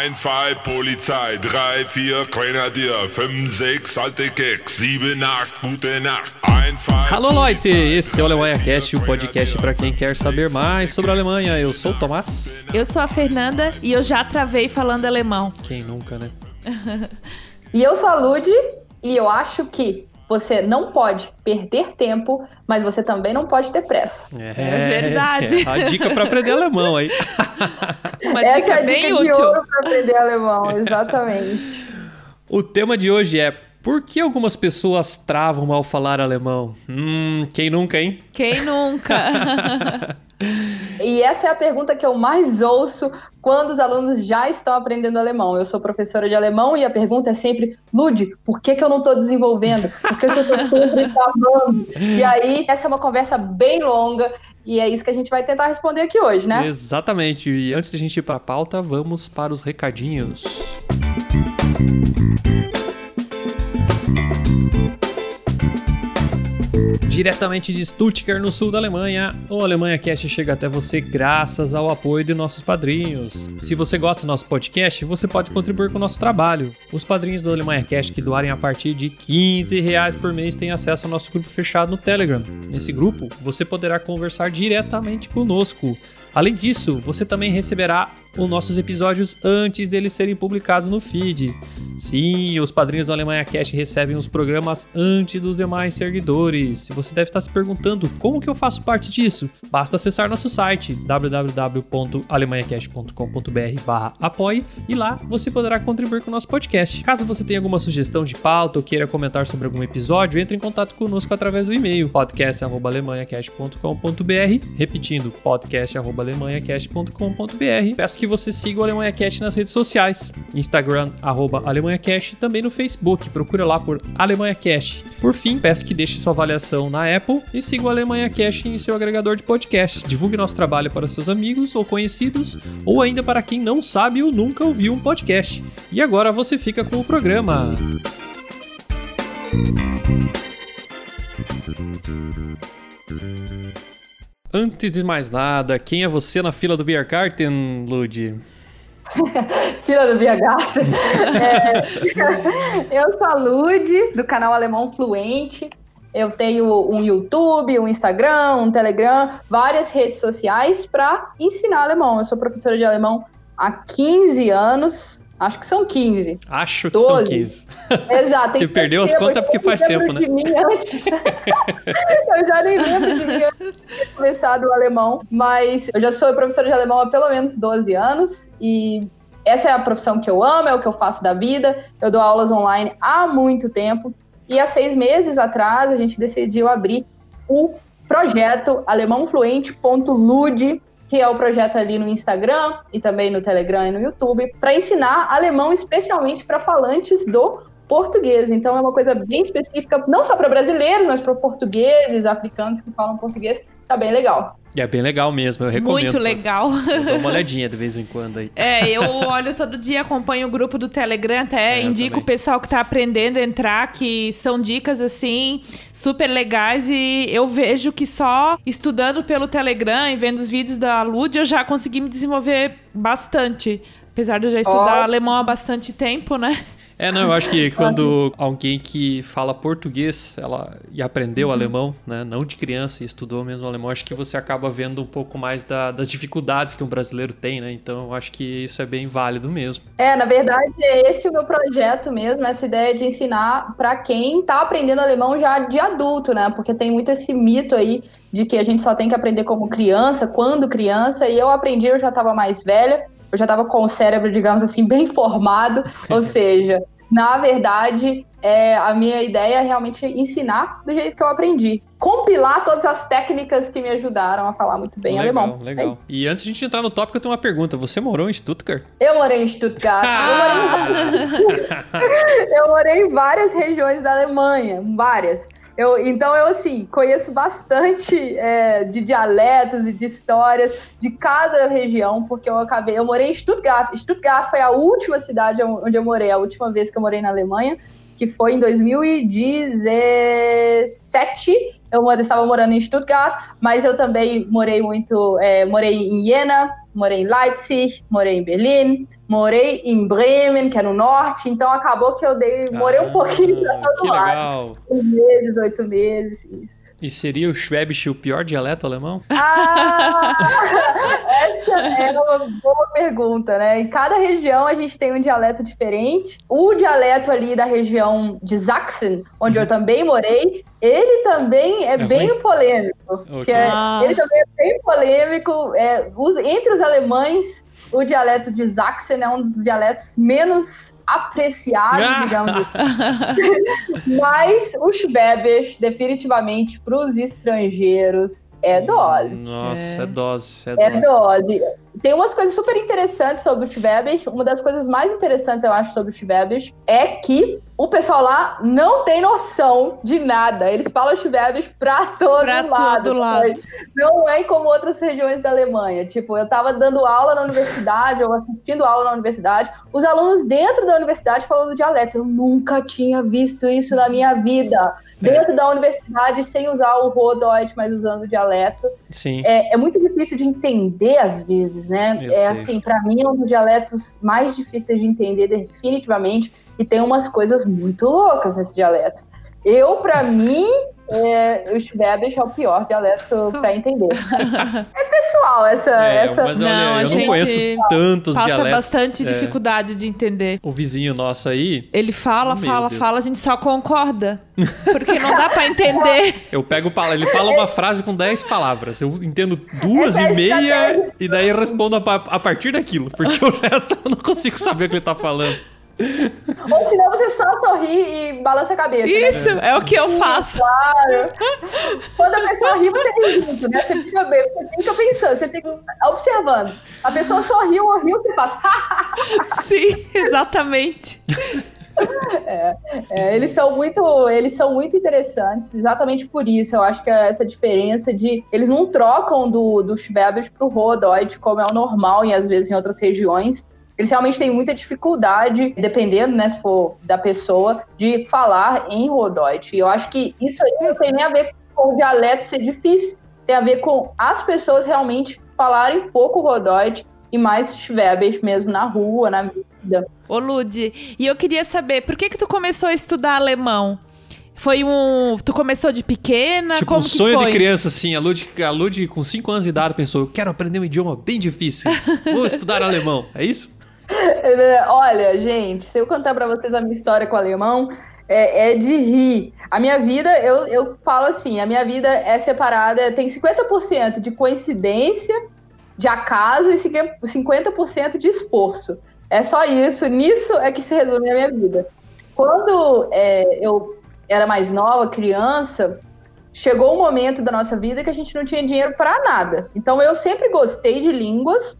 1, 2 Polizei, 3, 4 Grenadier, 5, 6 alte Keks, 7, 8 gute Nacht. 1, 2 Alô, Leute! Esse é o Alemanha Cast, o podcast para quem quer saber mais sobre a Alemanha. Eu sou o Tomás. Eu sou a Fernanda e eu já travei falando alemão. Quem nunca, né? E eu sou a Lud e eu acho que você não pode perder tempo, mas você também não pode ter pressa. É verdade. a dica para aprender alemão aí. Uma Essa dica é a bem dica de útil. ouro para aprender alemão, exatamente. O tema de hoje é por que algumas pessoas travam ao falar alemão? Hum, quem nunca, hein? Quem nunca? E essa é a pergunta que eu mais ouço quando os alunos já estão aprendendo alemão. Eu sou professora de alemão e a pergunta é sempre: Lud, por que, que eu não estou desenvolvendo? Por que, que eu estou sempre travando? E aí, essa é uma conversa bem longa e é isso que a gente vai tentar responder aqui hoje, né? Exatamente. E antes de a gente ir para a pauta, vamos para os recadinhos. Diretamente de Stuttgart, no sul da Alemanha, o Alemanha Cast chega até você graças ao apoio de nossos padrinhos. Se você gosta do nosso podcast, você pode contribuir com o nosso trabalho. Os padrinhos do Alemanha Cast que doarem a partir de 15 reais por mês têm acesso ao nosso grupo fechado no Telegram. Nesse grupo, você poderá conversar diretamente conosco. Além disso, você também receberá os nossos episódios antes deles serem publicados no feed. Sim, os padrinhos do Alemanha Cast recebem os programas antes dos demais seguidores. Se você deve estar se perguntando como que eu faço parte disso, basta acessar nosso site www.alemanhacast.com.br/apoie e lá você poderá contribuir com o nosso podcast. Caso você tenha alguma sugestão de pauta ou queira comentar sobre algum episódio, entre em contato conosco através do e-mail podcast@alemanhacast.com.br, repetindo podcast@alemanhacast.com.br. Peço que você siga o Alemanha Cast nas redes sociais, Instagram arroba Alemanha Cast e também no Facebook, procura lá por Alemanha Cast. Por fim, peço que deixe sua avaliação na Apple e siga o Alemanha Cast em seu agregador de podcast. Divulgue nosso trabalho para seus amigos ou conhecidos, ou ainda para quem não sabe ou nunca ouviu um podcast. E agora você fica com o programa. Antes de mais nada, quem é você na fila do Biergarten, Lud? Fila do Biergarten. É, eu sou a Lud, do canal Alemão Fluente. Eu tenho um YouTube, um Instagram, um Telegram, várias redes sociais para ensinar alemão. Eu sou professora de alemão há 15 anos. Acho que são 15. Acho que são 12. 15. Exato. Tem perdeu as contas eu porque faz tempo, né? de mim antes. eu já nem lembro de mim antes de ter começado o alemão, mas eu já sou professora de alemão há pelo menos 12 anos e essa é a profissão que eu amo, é o que eu faço da vida. Eu dou aulas online há muito tempo e há seis meses atrás a gente decidiu abrir o projeto alemãofluente.lud, que é o projeto ali no Instagram e também no Telegram e no YouTube, para ensinar alemão especialmente para falantes do português. Então é uma coisa bem específica, não só para brasileiros, mas para portugueses, africanos que falam português. Tá bem legal. É bem legal mesmo, eu recomendo. Muito legal. Eu dou uma olhadinha de vez em quando aí. É, eu olho todo dia, acompanho o grupo do Telegram, até É, indico também. o pessoal que tá aprendendo a entrar, que são dicas assim super legais e eu vejo que só estudando pelo Telegram e vendo os vídeos da Lud eu já consegui me desenvolver bastante. Apesar de eu já estudar Ó. alemão há bastante tempo, né? É, não, eu acho que quando alguém que fala português ela, e aprendeu Uhum. alemão, né, não de criança e estudou mesmo alemão, acho que você acaba vendo um pouco mais da- das dificuldades que um brasileiro tem, né? Então eu acho que isso é bem válido mesmo. É, na verdade, é esse o meu projeto mesmo, essa ideia de ensinar para quem tá aprendendo alemão já de adulto, né? Porque tem muito esse mito aí de que a gente só tem que aprender como criança, quando criança, e eu aprendi, eu já estava mais velha, eu já estava com o cérebro, digamos assim, bem formado, ou seja, na verdade, é, a minha ideia é realmente ensinar do jeito que eu aprendi. Compilar todas as técnicas que me ajudaram a falar muito bem legal, alemão. legal. E antes de a gente entrar no tópico, eu tenho uma pergunta. Você morou em Stuttgart? Eu morei em Stuttgart, eu morei em eu morei em várias regiões da Alemanha, várias. Eu, então eu assim conheço bastante é, de dialetos e de histórias de cada região, porque eu acabei, eu morei em Stuttgart. Stuttgart foi a última cidade onde eu morei, a última vez que eu morei na Alemanha, que foi em 2017. Eu estava morando em Stuttgart, mas eu também morei muito, é, morei em Jena, morei em Leipzig, morei em Berlim, morei em Bremen, que é no norte, então acabou que eu dei, morei um Ah, pouquinho pra todo Que lado. legal. Seis meses, oito meses, isso. E seria o Schwäbisch o pior dialeto alemão? Ah, essa é uma boa pergunta, né? Em cada região a gente tem um dialeto diferente. O dialeto ali da região de Sachsen, onde eu também morei, ele também é, É bem ruim? polêmico. Ok. Que é- Ah. Ele também é bem polêmico. É, os- entre os alemães, o dialeto de Sachsen é um dos dialetos menos apreciados, Ah. digamos assim. Mas o Schwäbisch, definitivamente, para os estrangeiros, é dose. Nossa, é, É. dose. É, É dose. dose. Tem umas coisas super interessantes sobre o Schwäbisch. Uma das coisas mais interessantes, eu acho, sobre o Schwäbisch é que o pessoal lá não tem noção de nada. Eles falam Schwäbisch pra todo Pra lado. todo lado. sabe? Não é como outras regiões da Alemanha. Tipo, eu tava dando aula na universidade, ou assistindo aula na universidade, os alunos dentro da universidade falando dialeto. Eu nunca tinha visto isso na minha vida. Dentro da universidade, sem usar o Rodeutsch, mas usando o dialeto Sim. é, é muito difícil de entender às vezes, né? Eu é sei. assim, pra mim é um dos dialetos mais difíceis de entender definitivamente e tem umas coisas muito loucas nesse dialeto. Eu, pra mim, é, o Schwäbisch é o pior dialeto pra entender. é pessoal essa, É, essa mas olha, Não, a eu não gente conheço tantos Passa dialetos. bastante É, dificuldade de entender. o vizinho nosso aí, Ele fala, Meu fala, Deus. fala, a gente só concorda. Porque não dá pra entender. eu pego pala- ele fala uma frase com 10 palavras. Eu entendo duas Essa é e meia e daí eu respondo a, a partir daquilo, porque o resto eu não consigo saber o que ele tá falando. Ou senão você só sorri e balança a cabeça. né? Isso, é o que eu faço. Claro. Quando a pessoa ri, você ri junto, né? Você fica, bem, você fica pensando, você fica observando. A pessoa sorriu ou riu, você faz. Sim, exatamente. É, eles são muito, eles são muito interessantes, exatamente por isso. Eu acho que é essa diferença de eles não trocam do, do Schwäbisch pro Rodoid, como é o normal e às vezes em outras regiões. Eles realmente têm muita dificuldade, dependendo, né, se for da pessoa, de falar em Rodoid. E eu acho que isso aí não tem nem a ver com o dialeto ser difícil, tem a ver com as pessoas realmente falarem pouco Rodoid e mais Schwäbisch mesmo na rua, na vida. Ô, Lud, e eu queria saber, por que que tu começou a estudar alemão? Foi um... Tu começou de pequena? tipo, Como um que sonho foi? de criança, assim. A Lud, a Lud, com 5 anos de idade, pensou: eu quero aprender um idioma bem difícil. Vou estudar alemão. É isso? Olha, gente, se eu contar pra vocês a minha história com o alemão, é, é de rir. A minha vida, eu, eu falo assim, a minha vida é separada, tem 50% de coincidência, de acaso e 50% de esforço. É só isso, nisso é que se resume a minha vida. Quando é, eu era mais nova, criança, chegou um momento da nossa vida que a gente não tinha dinheiro para nada. Então eu sempre gostei de línguas,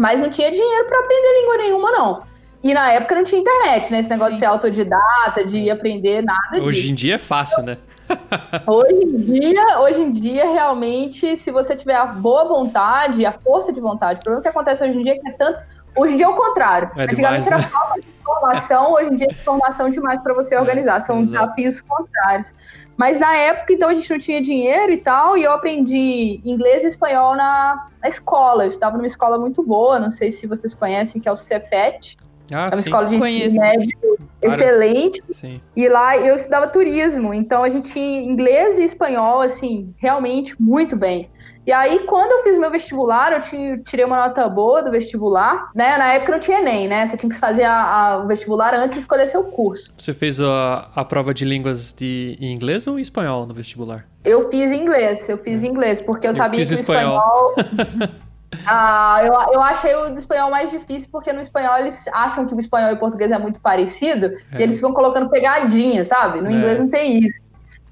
mas não tinha dinheiro para aprender língua nenhuma, não. E na época não tinha internet, né? Esse negócio Sim. de ser autodidata, de aprender nada disso. Hoje em dia é fácil, né? Hoje em dia, hoje em dia, realmente, se você tiver a boa vontade, a força de vontade, o problema que acontece hoje em dia é que é tanto. Hoje em dia é o contrário. É Antigamente demais, era né? falta de informação, hoje em dia é informação demais para você organizar. São exato. desafios contrários. Mas na época, então, a gente não tinha dinheiro e tal, e eu aprendi inglês e espanhol na, na escola. Eu estava numa escola muito boa, não sei se vocês conhecem, que é o Cefet. Ah, É uma sim. escola de ensino médio Claro. excelente. sim. E lá eu estudava turismo, então a gente tinha inglês e espanhol, assim, realmente muito bem. E aí, quando eu fiz meu vestibular, eu tirei uma nota boa do vestibular, né? Na época não tinha Enem, né? Você tinha que fazer a- a- o vestibular antes de escolher seu curso. Você fez a, a prova de línguas de em inglês ou em espanhol no vestibular? Eu fiz inglês, eu fiz inglês, porque eu, Eu sabia que o espanhol. espanhol. Ah, eu, eu achei o espanhol mais difícil, porque no espanhol eles acham que o espanhol e o português é muito parecido, É. e eles ficam colocando pegadinha, sabe? No É. inglês não tem isso.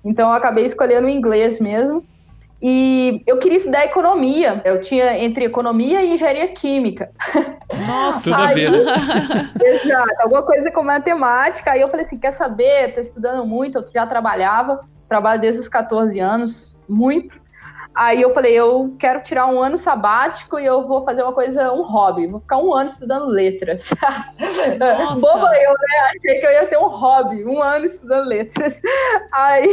Então eu acabei escolhendo o inglês mesmo. E eu queria estudar economia. Eu tinha entre economia e engenharia química. Nossa, Tudo a ver. né? Exato, alguma coisa com matemática. Aí eu falei assim: quer saber? Tô estudando muito, eu já trabalhava, trabalho desde os 14 anos, muito. Aí eu falei, eu quero tirar um ano sabático e eu vou fazer uma coisa, um hobby. Vou ficar um ano estudando letras. Boba eu, né? Achei que eu ia ter um hobby, um ano estudando letras. Aí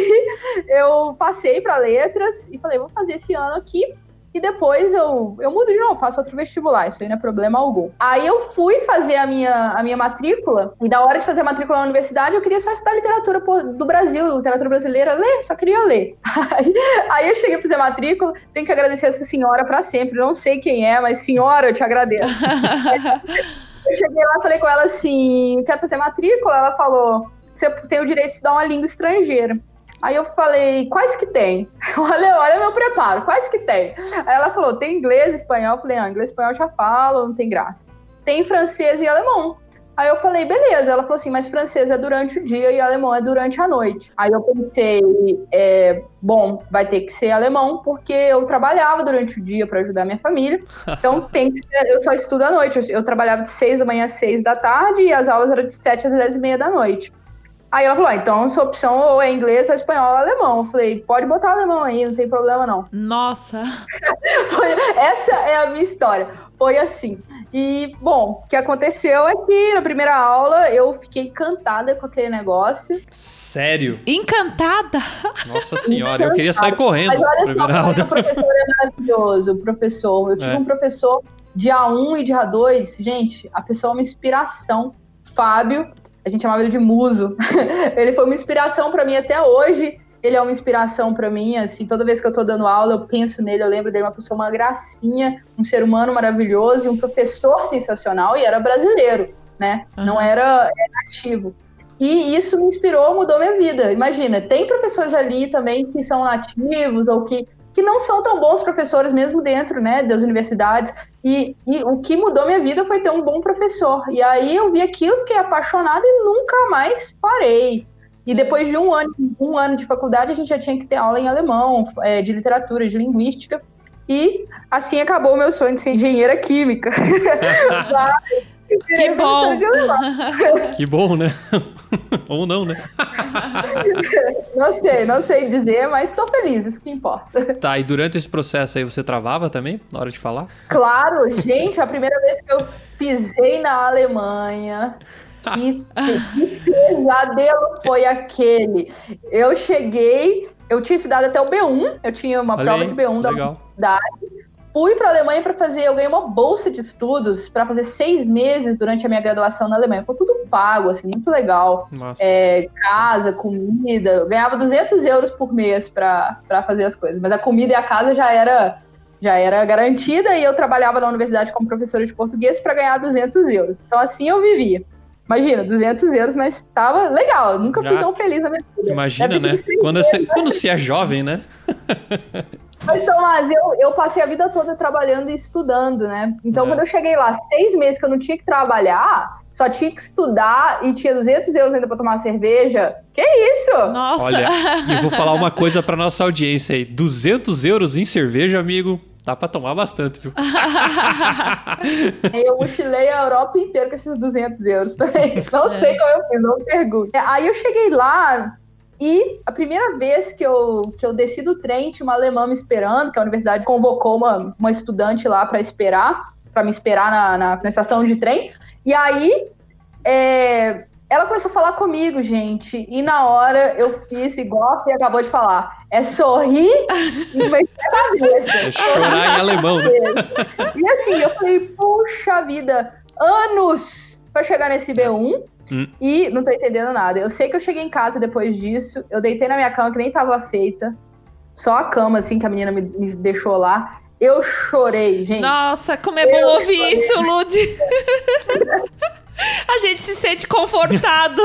eu passei para letras e falei, vou fazer esse ano aqui. E depois eu, eu mudo de novo, faço outro vestibular, isso aí não é problema algum. Aí eu fui fazer a minha, a minha matrícula, e na hora de fazer a matrícula na universidade, eu queria só estudar literatura do Brasil, literatura brasileira, ler, só queria ler. Aí, aí eu cheguei a fazer a matrícula, tenho que agradecer essa senhora para sempre, não sei quem é, mas senhora, eu te agradeço. eu cheguei lá, falei com ela assim, quer fazer matrícula? Ela falou, você tem o direito de estudar uma língua estrangeira. Aí eu falei, quais que tem? olha, olha meu preparo, quais que tem? Aí ela falou, tem inglês, espanhol. Eu falei, ah, inglês, espanhol eu já falo, não tem graça. Tem francês e alemão. Aí eu falei, beleza. Ela falou assim, mas francês é durante o dia e alemão é durante a noite. Aí eu pensei, é, bom, vai ter que ser alemão, porque eu trabalhava durante o dia para ajudar minha família. Então tem que ser, eu só estudo à noite. Eu, eu trabalhava de seis da manhã às seis da tarde e as aulas eram de sete às dez e meia da noite. Aí ela falou: ah, então sua opção ou é inglês, ou é espanhol ou alemão. Eu falei: pode botar alemão aí, não tem problema não. Nossa! Foi, essa é a minha história. Foi assim. E, bom, o que aconteceu é que na primeira aula eu fiquei encantada com aquele negócio. Sério? Encantada? Nossa senhora, encantada. eu queria sair correndo. Mas olha primeira só, aula. o professor é maravilhoso, o professor. Eu tive é. um professor de A1 e de A2, gente, a pessoa é uma inspiração. Fábio, a gente chamava ele de muso. ele foi uma inspiração para mim até hoje. Ele é uma inspiração para mim, assim, toda vez que eu tô dando aula, eu penso nele, eu lembro dele, uma pessoa, uma gracinha, um ser humano maravilhoso e um professor sensacional, e era brasileiro, né? Uhum. Não era, era nativo. E isso me inspirou, mudou minha vida. Imagina, tem professores ali também que são nativos ou que que não são tão bons professores mesmo dentro, né, das universidades. E, e, o que mudou minha vida foi ter um bom professor. E aí eu vi aquilo, fiquei apaixonada e nunca mais parei. E depois de um ano, um ano de faculdade, a gente já tinha que ter aula em alemão, é, de literatura, de linguística. E assim acabou o meu sonho de ser engenheira química. que bom! que bom, né? Ou não, né? não sei, não sei dizer, mas estou feliz, isso que importa. Tá, e durante esse processo aí você travava também, na hora de falar? Claro, gente, a primeira vez que eu pisei na Alemanha, que, que pesadelo foi aquele? Eu cheguei, eu tinha estudado até o B1, eu tinha uma Olha prova aí, de B1 da universidade fui para a Alemanha para fazer, eu ganhei uma bolsa de estudos para fazer seis meses durante a minha graduação na Alemanha, com tudo pago, assim, muito legal. É, casa, comida, eu ganhava 200 euros por mês para fazer as coisas, mas a comida e a casa já era já era garantida e eu trabalhava na universidade como professora de português para ganhar 200 euros. Então assim eu vivia. Imagina, 200 euros, mas estava legal. Eu nunca já. fui tão feliz na minha vida. Imagina, né? Quando você, quando você é jovem, né? Mas, Tomás, eu, eu passei a vida toda trabalhando e estudando, né? Então, é. quando eu cheguei lá, seis meses que eu não tinha que trabalhar, só tinha que estudar e tinha 200 euros ainda pra tomar cerveja. Que isso? Nossa! Olha, eu vou falar uma coisa pra nossa audiência aí. 200 euros em cerveja, amigo, Dá pra tomar bastante, viu? eu mochilei a Europa inteira com esses 200 euros também. Não sei é. como eu fiz, não pergunto. Aí eu cheguei lá, e a primeira vez que eu, que eu desci do trem, tinha uma alemã me esperando, que a universidade convocou uma, uma estudante lá para esperar, para me esperar na, na, na, estação de trem. E aí, é, ela começou a falar comigo, gente. E na hora eu fiz igual a Fê acabou de falar. É sorrir e mexer a cabeça. É chorar em alemão, né? E assim, eu falei, puxa vida, anos para chegar nesse B1. Hum. E não tô entendendo nada. Eu sei que eu cheguei em casa depois disso, eu deitei na minha cama que nem tava feita. Só a cama, assim, que a menina me, me deixou lá. Eu chorei, gente. Nossa, como é bom eu ouvir chorei. isso, Lud. a gente se sente confortado.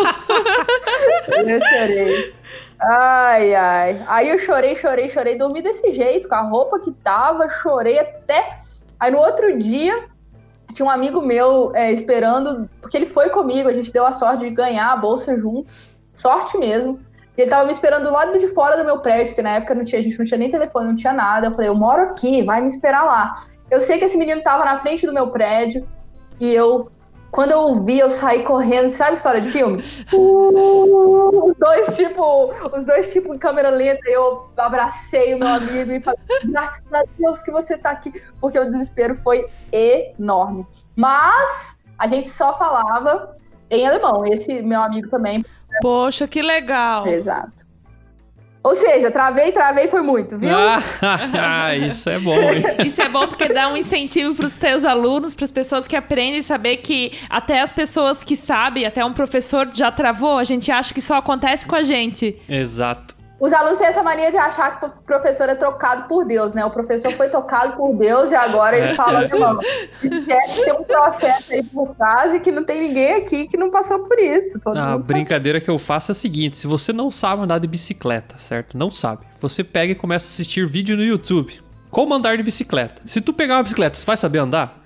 eu chorei. Ai, ai. Aí eu chorei, chorei, chorei. Dormi desse jeito, com a roupa que tava, chorei até. Aí no outro dia, tinha um amigo meu é, esperando, porque ele foi comigo, a gente deu a sorte de ganhar a bolsa juntos. Sorte mesmo. E ele tava me esperando do lado de fora do meu prédio, porque na época não tinha, a gente não tinha nem telefone, não tinha nada. Eu falei, eu moro aqui, vai me esperar lá. Eu sei que esse menino tava na frente do meu prédio e eu quando eu vi, eu saí correndo, sabe história de filme? Uh, os dois, tipo, os dois, tipo, em câmera lenta, eu abracei o meu amigo e falei, graças a Deus que você tá aqui, porque o desespero foi enorme. Mas a gente só falava em alemão, esse meu amigo também. Poxa, que legal. Exato. Ou seja, travei, travei foi muito, viu? Ah, isso é bom, hein? Isso é bom porque dá um incentivo para os teus alunos, para as pessoas que aprendem, saber que até as pessoas que sabem, até um professor já travou, a gente acha que só acontece com a gente. Exato. Os alunos têm essa mania de achar que o professor é trocado por Deus, né? O professor foi tocado por Deus e agora ele fala, irmão, esquece que tem um processo aí por trás e que não tem ninguém aqui que não passou por isso. Todo A brincadeira que eu faço é a seguinte: se você não sabe andar de bicicleta, certo? Não sabe. Você pega e começa a assistir vídeo no YouTube. Como andar de bicicleta? Se tu pegar uma bicicleta, você vai saber andar?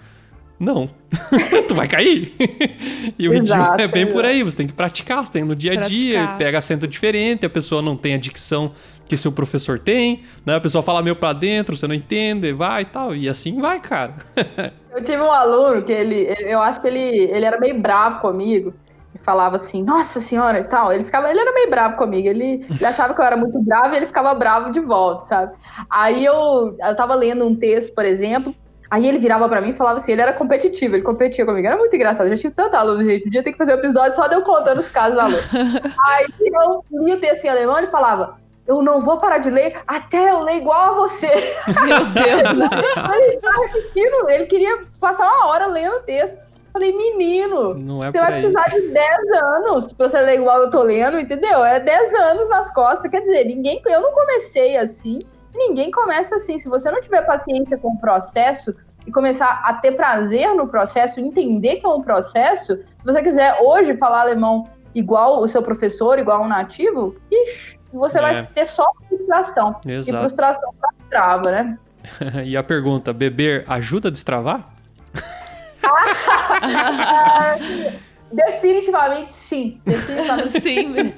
Não. tu vai cair. e o Exato, idioma é bem por aí. Você tem que praticar, você tem no dia a dia, Praticar. pega acento diferente, a pessoa não tem a dicção que seu professor tem, né? A pessoa fala meio pra dentro, você não entende, vai e tal. E assim vai, cara. Eu tive um aluno que ele, ele- eu acho que ele, ele era meio bravo comigo. E falava assim, nossa senhora e tal. Ele ficava, ele era meio bravo comigo. Ele, ele achava que eu era muito bravo e ele ficava bravo de volta, sabe? Aí eu, eu tava lendo um texto, por exemplo. Aí ele virava pra mim e falava assim, ele era competitivo, ele competia comigo. Era muito engraçado. Eu já tive tanto aluno, gente. Um dia tem que fazer um episódio só de eu contando os casos do aluno. Aí eu li o texto em alemão e ele falava, eu não vou parar de ler até eu ler igual a você. Meu Deus. Aí ele tava repetindo, ele queria passar uma hora lendo o texto. Falei, menino, Não é você vai aí. precisar de 10 anos pra você ler igual eu tô lendo, entendeu? É 10 anos nas costas. Quer dizer, ninguém. Eu não comecei assim. Ninguém começa assim. Se você não tiver paciência com o processo e começar a ter prazer no processo, entender que é um processo, se você quiser hoje falar alemão igual o seu professor, igual um nativo, ixi, você É. vai ter só frustração. E Exato. frustração trava, né? e a pergunta: beber ajuda a destravar? Definitivamente sim. Definitivamente Sim.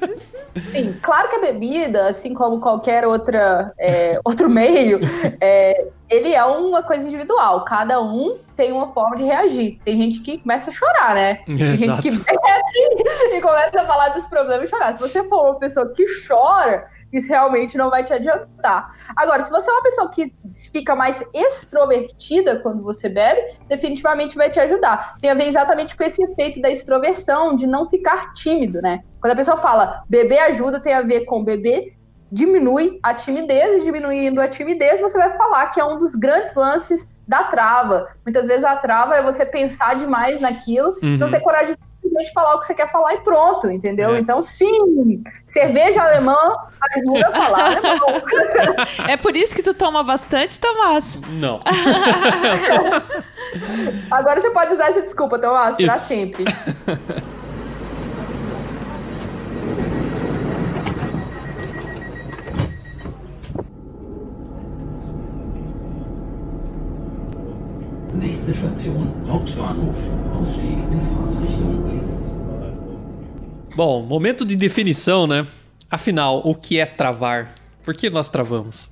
sim. Claro que a bebida, assim como qualquer outra, é, outro meio, é, ele é uma coisa individual. Cada um tem uma forma de reagir. Tem gente que começa a chorar, né? Tem gente Exato. que bebe e começa a falar dos problemas e chorar. Se você for uma pessoa que chora, isso realmente não vai te adiantar. Agora, se você é uma pessoa que fica mais extrovertida quando você bebe, definitivamente vai te ajudar. Tem a ver exatamente com esse efeito da extroversão, de não ficar tímido, né? Quando a pessoa fala beber ajuda, tem a ver com beber diminui a timidez e diminuindo a timidez, você vai falar que é um dos grandes lances da trava. Muitas vezes a trava é você pensar demais naquilo, Uhum. não ter coragem de simplesmente falar o que você quer falar e pronto, entendeu? É. Então, sim, cerveja alemã ajuda a falar alemão. É por isso que tu toma bastante, Tomás. Não. Agora você pode usar essa desculpa, Tomás, pra Isso. sempre. Nächste Station, Hauptbahnhof. Ausstieg in Fahrtrichtung links. Bom, momento de definição, né? Afinal, o que é travar? Por que nós travamos?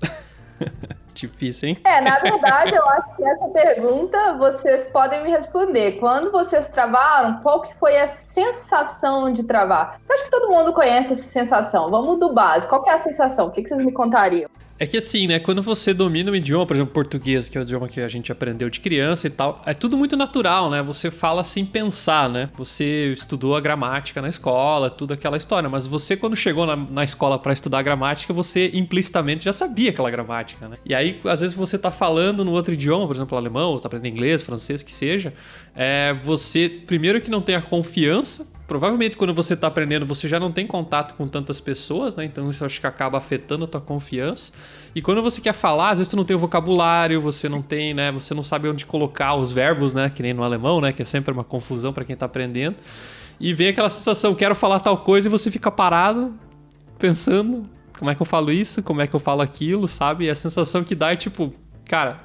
Difícil, hein? É, na verdade, eu acho que essa pergunta vocês podem me responder. Quando vocês travaram, qual que foi a sensação de travar? Eu acho que todo mundo conhece essa sensação. Vamos do básico. Qual que é a sensação? O que, que vocês me contariam? É que assim, né? Quando você domina um idioma, por exemplo, português, que é o idioma que a gente aprendeu de criança e tal, é tudo muito natural, né? Você fala sem pensar, né? Você estudou a gramática na escola, tudo aquela história, mas você, quando chegou na, na escola pra estudar gramática, você implicitamente já sabia aquela gramática, né? E aí, às vezes, você tá falando no outro idioma, por exemplo, alemão, ou tá aprendendo inglês, francês, que seja, é, você, primeiro que não tem a confiança Provavelmente quando você tá aprendendo, você já não tem contato com tantas pessoas, né? Então isso acho que acaba afetando a tua confiança. E quando você quer falar, às vezes tu não tem o vocabulário, você não tem, né? Você não sabe onde colocar os verbos, né? Que nem no alemão, né? Que é sempre uma confusão para quem tá aprendendo. E vem aquela sensação, quero falar tal coisa, e você fica parado, pensando, como é que eu falo isso? Como é que eu falo aquilo, sabe? E a sensação que dá é tipo, cara,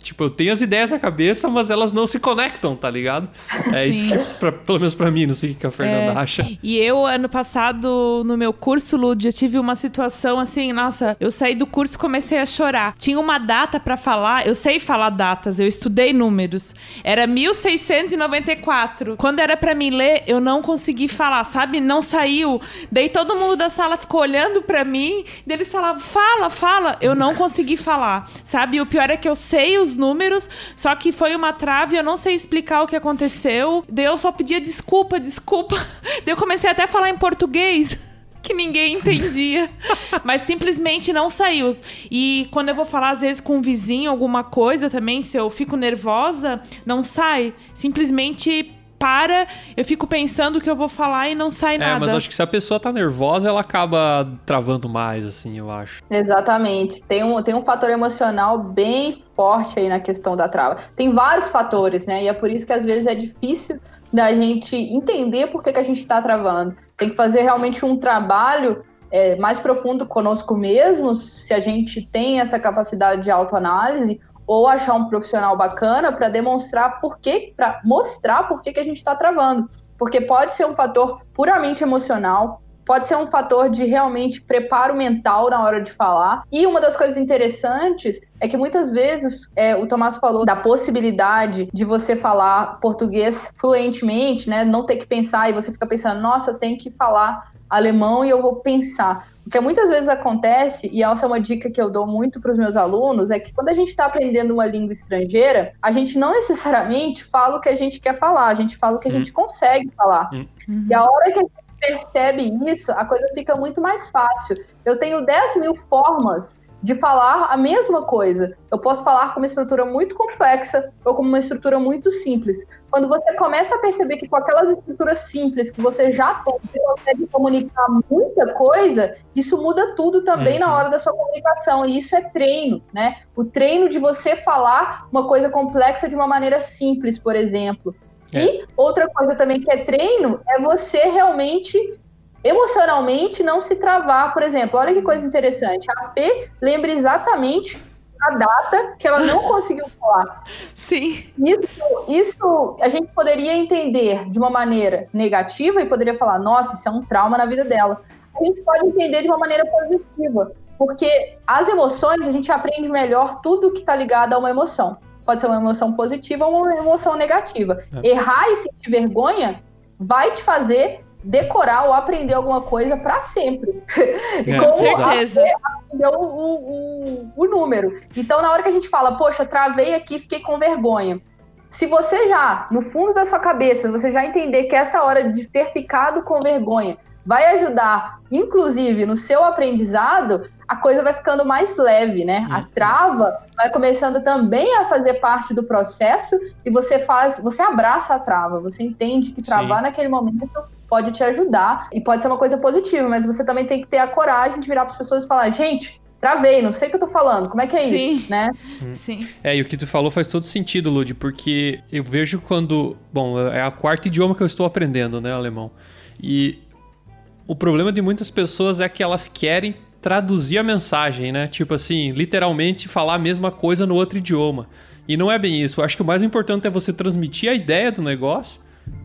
Tipo, eu tenho as ideias na cabeça, mas elas não se conectam, tá ligado? É isso Sim. que, pra- pelo menos pra mim, não sei o que a Fernanda É. acha. E eu, ano passado, no meu curso, Lud, eu tive uma situação assim, nossa, eu saí do curso e comecei a chorar. Tinha uma data pra falar, eu sei falar datas, eu estudei números. Era 1694. Quando era pra mim ler, eu não consegui falar, sabe? Não saiu. Daí todo mundo da sala ficou olhando pra mim, daí eles falavam, fala, fala. Eu não consegui falar, sabe? E o pior é que eu sei os números, só que foi uma trave, eu não sei explicar o que aconteceu. Daí eu só pedia desculpa, desculpa. Daí eu comecei até a falar em português. que ninguém entendia. Mas simplesmente não saiu. E quando eu vou falar, às vezes, com um vizinho, alguma coisa também, se eu fico nervosa, não sai. Simplesmente para, eu fico pensando o que eu vou falar e não sai É, nada. mas eu acho que se a pessoa tá nervosa, ela acaba travando mais, assim, eu acho. Exatamente. Tem um, tem um fator emocional bem forte aí na questão da trava. Tem vários fatores, né? E é por isso que às vezes é difícil da gente entender por que, que a gente está travando. Tem que fazer realmente um trabalho é, mais profundo conosco mesmos, se a gente tem essa capacidade de autoanálise, ou achar um profissional bacana para demonstrar por que, para mostrar por que, que a gente está travando. Porque pode ser um fator puramente emocional, pode ser um fator de realmente preparo mental na hora de falar. E uma das coisas interessantes é que muitas vezes é, o Tomás falou da possibilidade de você falar português fluentemente, né? Não ter que pensar e você fica pensando, nossa, eu tenho que falar alemão e eu vou pensar. O que muitas vezes acontece, e essa é uma dica que eu dou muito para os meus alunos, é que quando a gente está aprendendo uma língua estrangeira, a gente não necessariamente fala o que a gente quer falar, a gente fala o que a gente consegue falar. Uhum. E a hora que a gente percebe isso, a coisa fica muito mais fácil. Eu tenho 10 mil formas de falar a mesma coisa. Eu posso falar com uma estrutura muito complexa ou com uma estrutura muito simples. Quando você começa a perceber que com aquelas estruturas simples que você já tem, você consegue comunicar muita coisa, isso muda tudo também na hora da sua comunicação. E isso é treino, né? O treino de você falar uma coisa complexa de uma maneira simples, por exemplo. É. E outra coisa também que é treino é você realmente emocionalmente não se travar, por exemplo. Olha que coisa interessante. A Fê lembra exatamente a data que ela não conseguiu falar. Sim. Isso, isso a gente poderia entender de uma maneira negativa e poderia falar, nossa, isso é um trauma na vida dela. A gente pode entender de uma maneira positiva, porque as emoções a gente aprende melhor tudo que está ligado a uma emoção. Pode ser uma emoção positiva ou uma emoção negativa. É. Errar e sentir vergonha vai te fazer decorar ou aprender alguma coisa para sempre. É, Como certeza. aprender o, o, o, o número. Então, na hora que a gente fala, poxa, travei aqui, fiquei com vergonha. Se você já, no fundo da sua cabeça, você já entender que essa hora de ter ficado com vergonha vai ajudar, inclusive, no seu aprendizado, a coisa vai ficando mais leve, né? A trava vai começando também a fazer parte do processo e você faz, você abraça a trava, você entende que travar Sim. naquele momento pode te ajudar e pode ser uma coisa positiva, mas você também tem que ter a coragem de virar para as pessoas e falar, gente, travei, não sei o que eu tô falando, como é que é Sim. isso, né? Sim. É, e o que tu falou faz todo sentido, Lud, porque eu vejo quando. Bom, é a quarta idioma que eu estou aprendendo, né, alemão. E o problema de muitas pessoas é que elas querem traduzir a mensagem, né? Tipo assim, literalmente falar a mesma coisa no outro idioma. E não é bem isso. Eu acho que o mais importante é você transmitir a ideia do negócio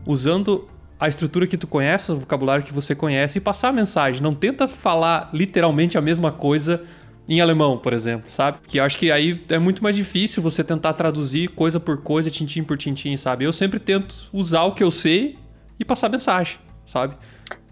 usando a estrutura que tu conhece, o vocabulário que você conhece e passar a mensagem. Não tenta falar literalmente a mesma coisa em alemão, por exemplo, sabe? Que eu acho que aí é muito mais difícil você tentar traduzir coisa por coisa, tintim por tintim, sabe? Eu sempre tento usar o que eu sei e passar a mensagem, sabe?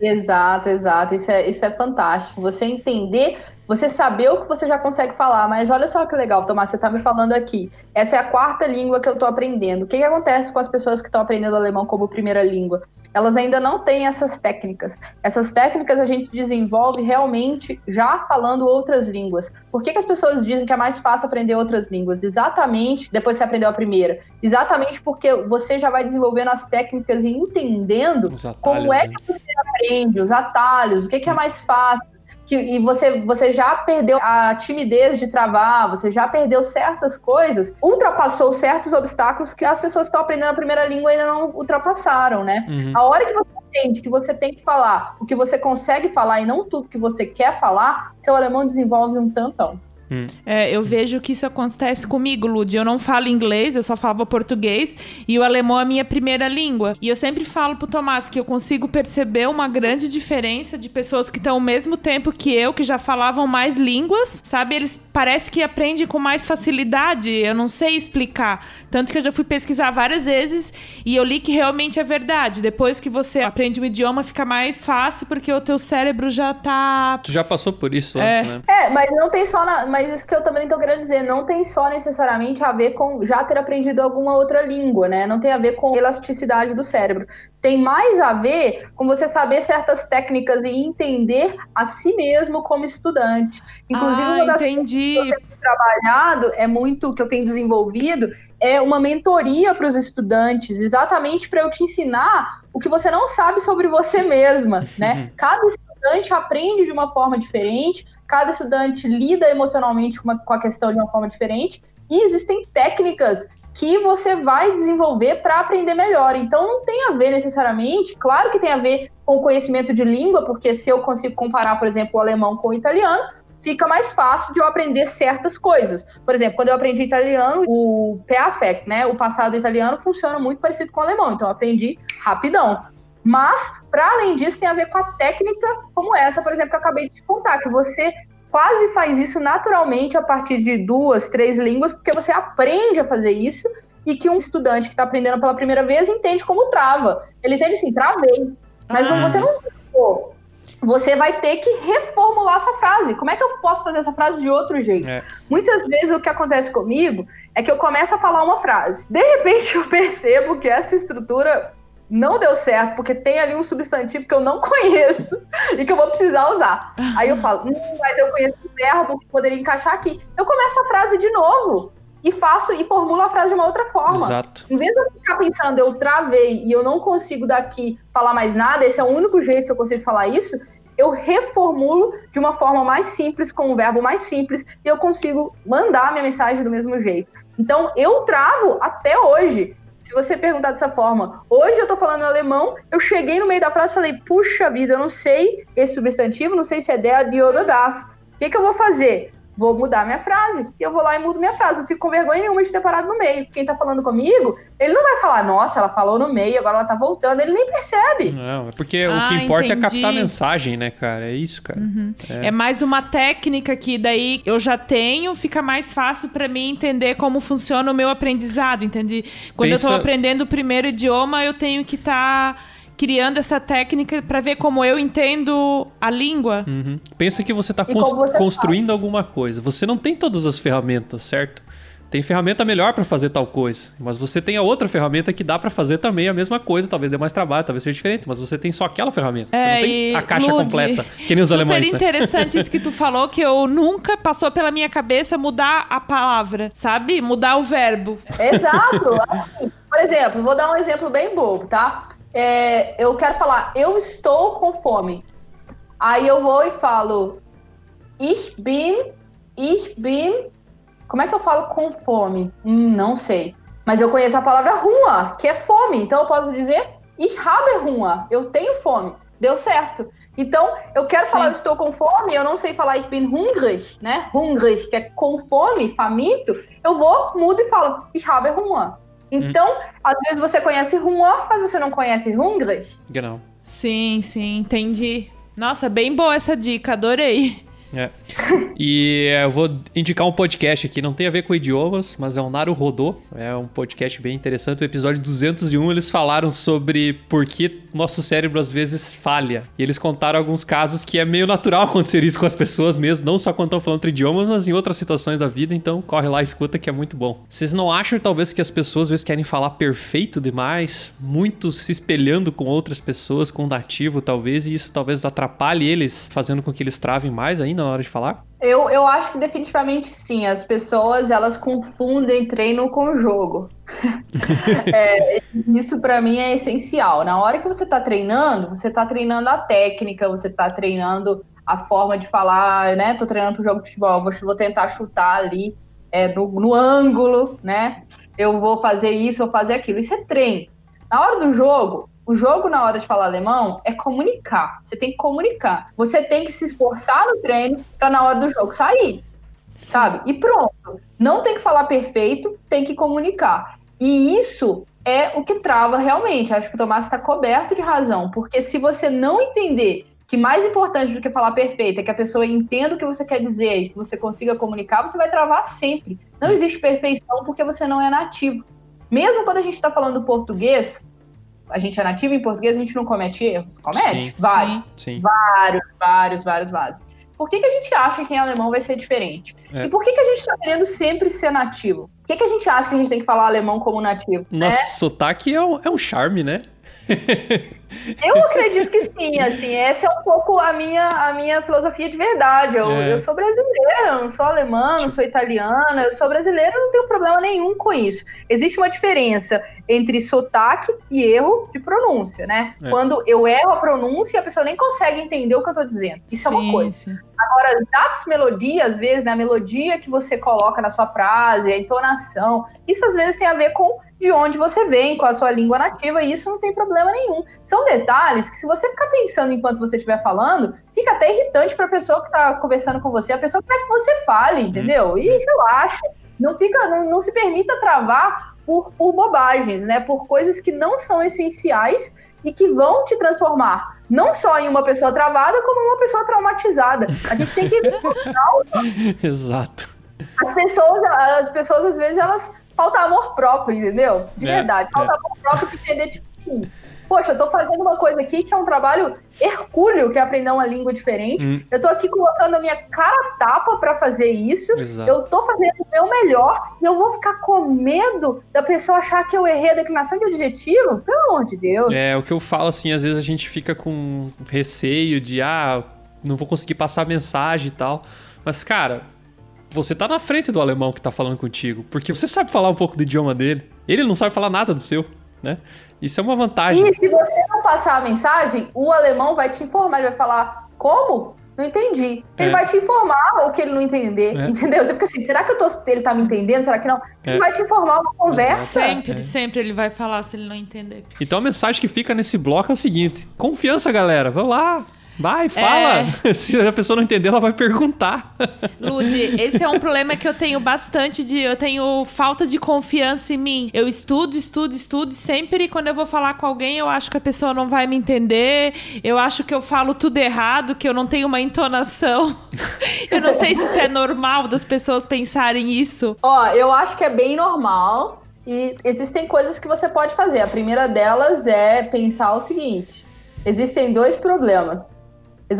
Exato, exato. Isso é, isso é fantástico. Você entender, você saber o que você já consegue falar. Mas olha só que legal, Tomás, você tá me falando aqui. Essa é a quarta língua que eu tô aprendendo. O que, que acontece com as pessoas que estão aprendendo alemão como primeira língua? Elas ainda não têm essas técnicas. Essas técnicas a gente desenvolve realmente já falando outras línguas. Por que, que as pessoas dizem que é mais fácil aprender outras línguas? Exatamente depois que você aprendeu a primeira. Exatamente porque você já vai desenvolvendo as técnicas e entendendo Os atalhos, como é né? que você aprende, os atalhos, o que, que é mais fácil. Que, e você, você já perdeu a timidez de travar, você já perdeu certas coisas, ultrapassou certos obstáculos que as pessoas que estão aprendendo a primeira língua ainda não ultrapassaram, né? Uhum. A hora que você entende que você tem que falar o que você consegue falar e não tudo que você quer falar, seu alemão desenvolve um tantão. É, eu vejo que isso acontece comigo, Lud. Eu não falo inglês, eu só falava português e o alemão é a minha primeira língua. E eu sempre falo pro Tomás que eu consigo perceber uma grande diferença de pessoas que estão ao mesmo tempo que eu, que já falavam mais línguas, sabe? Eles parece que aprendem com mais facilidade. Eu não sei explicar. Tanto que eu já fui pesquisar várias vezes e eu li que realmente é verdade. Depois que você aprende um idioma, fica mais fácil porque o teu cérebro já tá. Tu já passou por isso É. antes, né? É, mas não tem só na, mas mas isso que eu também estou querendo dizer, não tem só necessariamente a ver com já ter aprendido alguma outra língua, né? Não tem a ver com elasticidade do cérebro. Tem mais a ver com você saber certas técnicas e entender a si mesmo como estudante. Inclusive, ah, uma das entendi. coisas que eu tenho trabalhado é muito que eu tenho desenvolvido é uma mentoria para os estudantes, exatamente para eu te ensinar o que você não sabe sobre você mesma, né? Cada estudante aprende de uma forma diferente, cada estudante lida emocionalmente com, uma, com a questão de uma forma diferente, e existem técnicas que você vai desenvolver para aprender melhor. Então não tem a ver necessariamente, claro que tem a ver com o conhecimento de língua, porque se eu consigo comparar, por exemplo, o alemão com o italiano, fica mais fácil de eu aprender certas coisas. Por exemplo, quando eu aprendi italiano, o perfect, né, o passado italiano funciona muito parecido com o alemão, então eu aprendi rapidão. Mas, para além disso, tem a ver com a técnica como essa, por exemplo, que eu acabei de te contar, que você quase faz isso naturalmente a partir de duas, três línguas, porque você aprende a fazer isso e que um estudante que está aprendendo pela primeira vez entende como trava. Ele entende assim, travei. Mas Ah. você não. Você vai ter que reformular sua frase. Como é que eu posso fazer essa frase de outro jeito? É. Muitas vezes o que acontece comigo é que eu começo a falar uma frase. De repente eu percebo que essa estrutura não deu certo, porque tem ali um substantivo que eu não conheço e que eu vou precisar usar. Aí eu falo, hum, mas eu conheço o verbo que poderia encaixar aqui. Eu começo a frase de novo e faço e formulo a frase de uma outra forma. Exato. Em vez de eu ficar pensando, eu travei e eu não consigo daqui falar mais nada, esse é o único jeito que eu consigo falar isso, eu reformulo de uma forma mais simples, com um verbo mais simples, e eu consigo mandar a minha mensagem do mesmo jeito. Então, eu travo até hoje. Se você perguntar dessa forma, hoje eu tô falando alemão, eu cheguei no meio da frase e falei, puxa vida, eu não sei esse substantivo, não sei se é der, die oder das. O que, que eu vou fazer? Vou mudar minha frase. E eu vou lá e mudo minha frase. Não fico com vergonha nenhuma de ter parado no meio. Quem tá falando comigo, ele não vai falar, nossa, ela falou no meio, agora ela tá voltando. Ele nem percebe. Não, é porque o Ah, que importa é captar a entendi. mensagem, né, cara? É isso, cara. É. mais uma técnica que daí eu já tenho, fica mais fácil pra mim entender como funciona o meu aprendizado, entende? Quando eu Pensa- tô aprendendo o primeiro idioma, eu tenho que estar criando essa técnica pra ver como eu entendo a língua. Uhum. Pensa que você tá E cons- construindo alguma coisa. Você não tem todas as ferramentas, certo? Tem ferramenta melhor pra fazer tal coisa, mas você tem a outra ferramenta que dá pra fazer também a mesma coisa, talvez dê mais trabalho, talvez seja diferente, mas você tem só aquela ferramenta. você não tem É, e, a caixa Lud, completa, que nem os super alemães, né? interessante isso que tu falou, que eu nunca passou pela minha cabeça mudar a palavra, sabe? Mudar o verbo. Exato. Assim, por exemplo, vou dar um exemplo bem bobo, tá? É, eu quero falar, eu estou com fome. Aí eu vou e falo, ich bin, ich bin. Como é que eu falo com fome? Hum, não sei. Mas eu conheço a palavra Hunger, que é fome. Então eu posso dizer, ich habe Hunger. Eu tenho fome. Deu certo. Então, eu quero Sim. falar, eu estou com fome, eu não sei falar ich bin hungrig, né? Hungrig, que é com fome, faminto. Eu vou, mudo e falo, ich habe Hunger. Então, às vezes você conhece Hunger, mas você não conhece hungrig. Genau. Sim, sim, entendi. Nossa, bem boa essa dica, adorei. É. E é, eu vou indicar um podcast aqui, não tem a ver com idiomas, mas é o Naru Rodô. É um podcast bem interessante. O episódio 201 eles falaram sobre por que nosso cérebro às vezes falha. E eles contaram alguns casos que é meio natural acontecer isso com as pessoas mesmo, não só quando estão falando outro idiomas, mas em outras situações da vida. Então corre lá, escuta que é muito bom. Vocês não acham talvez que as pessoas às vezes querem falar perfeito demais, muito se espelhando com outras pessoas, com o nativo talvez, e isso talvez atrapalhe eles, fazendo com que eles travem mais ainda na hora de falar? Eu, eu acho que definitivamente sim. As pessoas elas confundem treino com jogo. É, isso pra mim é essencial. Na hora que você tá treinando, você tá treinando a técnica, você tá treinando a forma de falar, né? Tô treinando pro jogo de futebol, vou, vou tentar chutar ali é, no, no ângulo, né? Eu vou fazer isso, vou fazer aquilo. Isso é treino. Na hora do jogo, o jogo na hora de falar alemão é comunicar. Você tem que comunicar. Você tem que se esforçar no treino para na hora do jogo sair, sabe? E pronto. Não tem que falar perfeito, tem que comunicar. E isso é o que trava realmente. Acho que o Tomás está coberto de razão, porque se você não entender que mais importante do que falar perfeito é que a pessoa entenda o que você quer dizer e que você consiga comunicar, você vai travar sempre. Não existe perfeição porque você não é nativo. Mesmo quando a gente está falando português, a gente é nativo em português, a gente não comete erros. Comete? Sim. Vários. Sim. Vários, vários, vários, vários. Por que, que a gente acha que em alemão vai ser diferente? É. E por que, que a gente tá querendo sempre ser nativo? Por que, que a gente acha que a gente tem que falar alemão como nativo? Nosso sotaque é um, é um charme, né? Eu acredito que sim, assim, essa é um pouco a minha, a minha filosofia de verdade. Eu, É. eu sou brasileira, não sou alemã, não sou italiana, eu sou brasileira, não tenho problema nenhum com isso. Existe uma diferença entre sotaque e erro de pronúncia, né? É. Quando eu erro a pronúncia a pessoa nem consegue entender o que eu tô dizendo. Isso é uma Sim, coisa. sim. Agora, as datas melodia, às vezes, né, a melodia que você coloca na sua frase, a entonação, isso às vezes tem a ver com de onde você vem, com a sua língua nativa, e isso não tem problema nenhum. São detalhes que, se você ficar pensando enquanto você estiver falando, fica até irritante para a pessoa que está conversando com você. A pessoa quer que você fale, entendeu? E relaxa. Não, fica, não, não se permita travar por, por bobagens, né? Por coisas que não são essenciais e que vão te transformar não só em uma pessoa travada, como em uma pessoa traumatizada. A gente tem que Exato. as pessoas, as pessoas às vezes elas falta amor próprio, entendeu? De É, verdade, falta amor próprio pra entender tipo assim. Poxa, eu tô fazendo uma coisa aqui que é um trabalho hercúleo, que é aprender uma língua diferente. Hum. Eu tô aqui colocando a minha cara tapa pra fazer isso. Exato. Eu tô fazendo o meu melhor e eu vou ficar com medo da pessoa achar que eu errei a declinação de adjetivo? Pelo amor de Deus. É, o que eu falo assim, às vezes a gente fica com receio de, ah, não vou conseguir passar a mensagem e tal. Mas, cara, você tá na frente do alemão que tá falando contigo, porque você sabe falar um pouco do idioma dele. Ele não sabe falar nada do seu, né? Isso é uma vantagem. E se você não passar a mensagem, o alemão vai te informar, ele vai falar, como? Não entendi. Ele É. vai te informar o que ele não entender, É. entendeu? Você fica assim, será que eu tô, ele tá me entendendo? Será que não? Ele É. vai te informar uma conversa. Sempre, É. sempre ele vai falar se ele não entender. Então a mensagem que fica nesse bloco é o seguinte: confiança, galera. Vamos lá. Vai, fala. Se a pessoa não entender, ela vai perguntar. Lud, esse é um problema que eu tenho bastante de. Eu tenho falta de confiança em mim. Eu estudo, estudo, estudo. e Sempre quando eu vou falar com alguém, eu acho que a pessoa não vai me entender. Eu acho que eu falo tudo errado, que eu não tenho uma entonação. eu não sei se isso é normal das pessoas pensarem isso. Ó, eu acho que é bem normal e existem coisas que você pode fazer. A primeira delas é pensar o seguinte: existem dois problemas.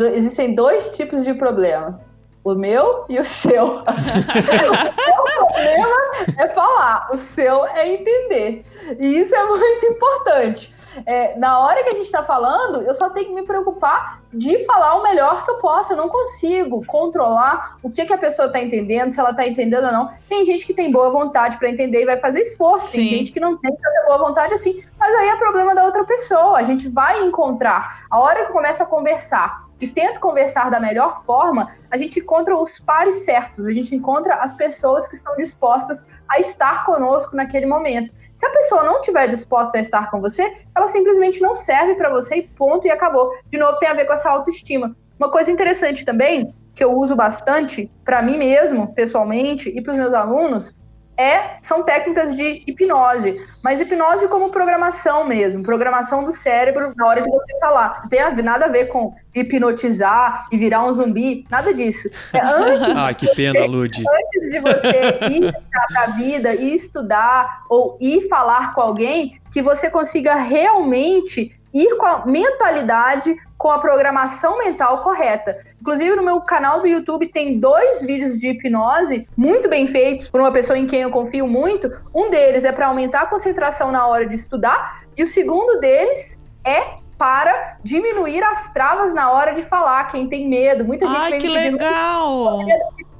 Existem dois tipos de problemas. O meu e o seu. o meu problema é falar, o seu é entender. E isso é muito importante. É, na hora que a gente está falando, eu só tenho que me preocupar de falar o melhor que eu possa. Eu não consigo controlar o que, que a pessoa está entendendo, se ela está entendendo ou não. Tem gente que tem boa vontade para entender e vai fazer esforço. Sim. Tem gente que não tem tanta boa vontade assim. Mas aí é problema da outra pessoa. A gente vai encontrar. A hora que começa a conversar e tenta conversar da melhor forma, a gente encontra os pares certos. A gente encontra as pessoas que estão dispostas a estar conosco naquele momento. Se a pessoa não estiver disposta a estar com você, ela simplesmente não serve para você e ponto e acabou. De novo, tem a ver com essa autoestima. Uma coisa interessante também, que eu uso bastante para mim mesmo, pessoalmente, e para os meus alunos, é, são técnicas de hipnose, mas hipnose como programação mesmo, programação do cérebro na hora de você falar. Não tem a- nada a ver com hipnotizar e virar um zumbi, nada disso. É antes Ai, que pena, Lud. antes de você ir para a vida e estudar ou ir falar com alguém, que você consiga realmente ir com a mentalidade, com a programação mental correta. Inclusive, no meu canal do YouTube tem dois vídeos de hipnose muito bem feitos por uma pessoa em quem eu confio muito. Um deles é para aumentar a concentração na hora de estudar, e o segundo deles é para diminuir as travas na hora de falar. Quem tem medo, muita gente Ai, vem que me pedindo legal!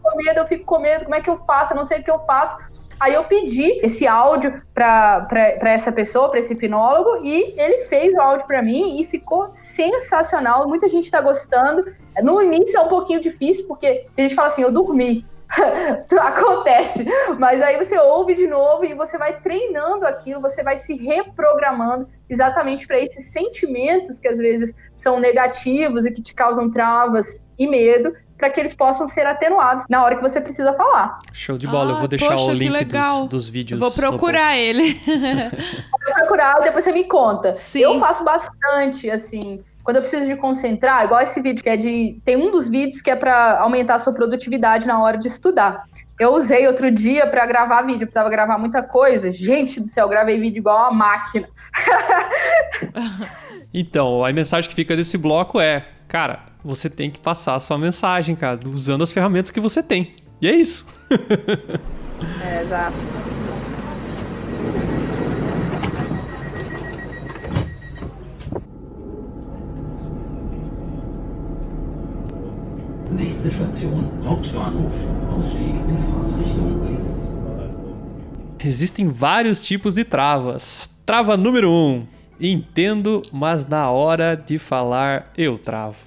com medo, eu fico com medo, como é que eu faço? Eu não sei o que eu faço. Aí eu pedi esse áudio para essa pessoa, para esse hipnólogo, e ele fez o áudio para mim e ficou sensacional. Muita gente está gostando. No início é um pouquinho difícil, porque a gente fala assim, eu dormi. Acontece, mas aí você ouve de novo e você vai treinando aquilo, você vai se reprogramando exatamente para esses sentimentos que às vezes são negativos e que te causam travas e medo, para que eles possam ser atenuados na hora que você precisa falar. Show de bola. eu Ah, vou deixar poxa, o link legal. dos, dos vídeos. Vou procurar ele. Pode procurar, depois você me conta. Sim. Eu faço bastante, assim, quando eu preciso de concentrar, igual esse vídeo que é de. Tem um dos vídeos que é para aumentar a sua produtividade na hora de estudar. Eu usei outro dia para gravar vídeo, eu precisava gravar muita coisa. Gente do céu, gravei vídeo igual uma máquina. Então, a mensagem que fica desse bloco é, cara, você tem que passar a sua mensagem, cara, usando as ferramentas que você tem. E é isso. É, exato. Nächste Station, Hauptbahnhof. Ausstieg in Fahrtrichtung links. Existem vários tipos de travas. Trava número 1. Um, entendo, mas na hora de falar eu travo.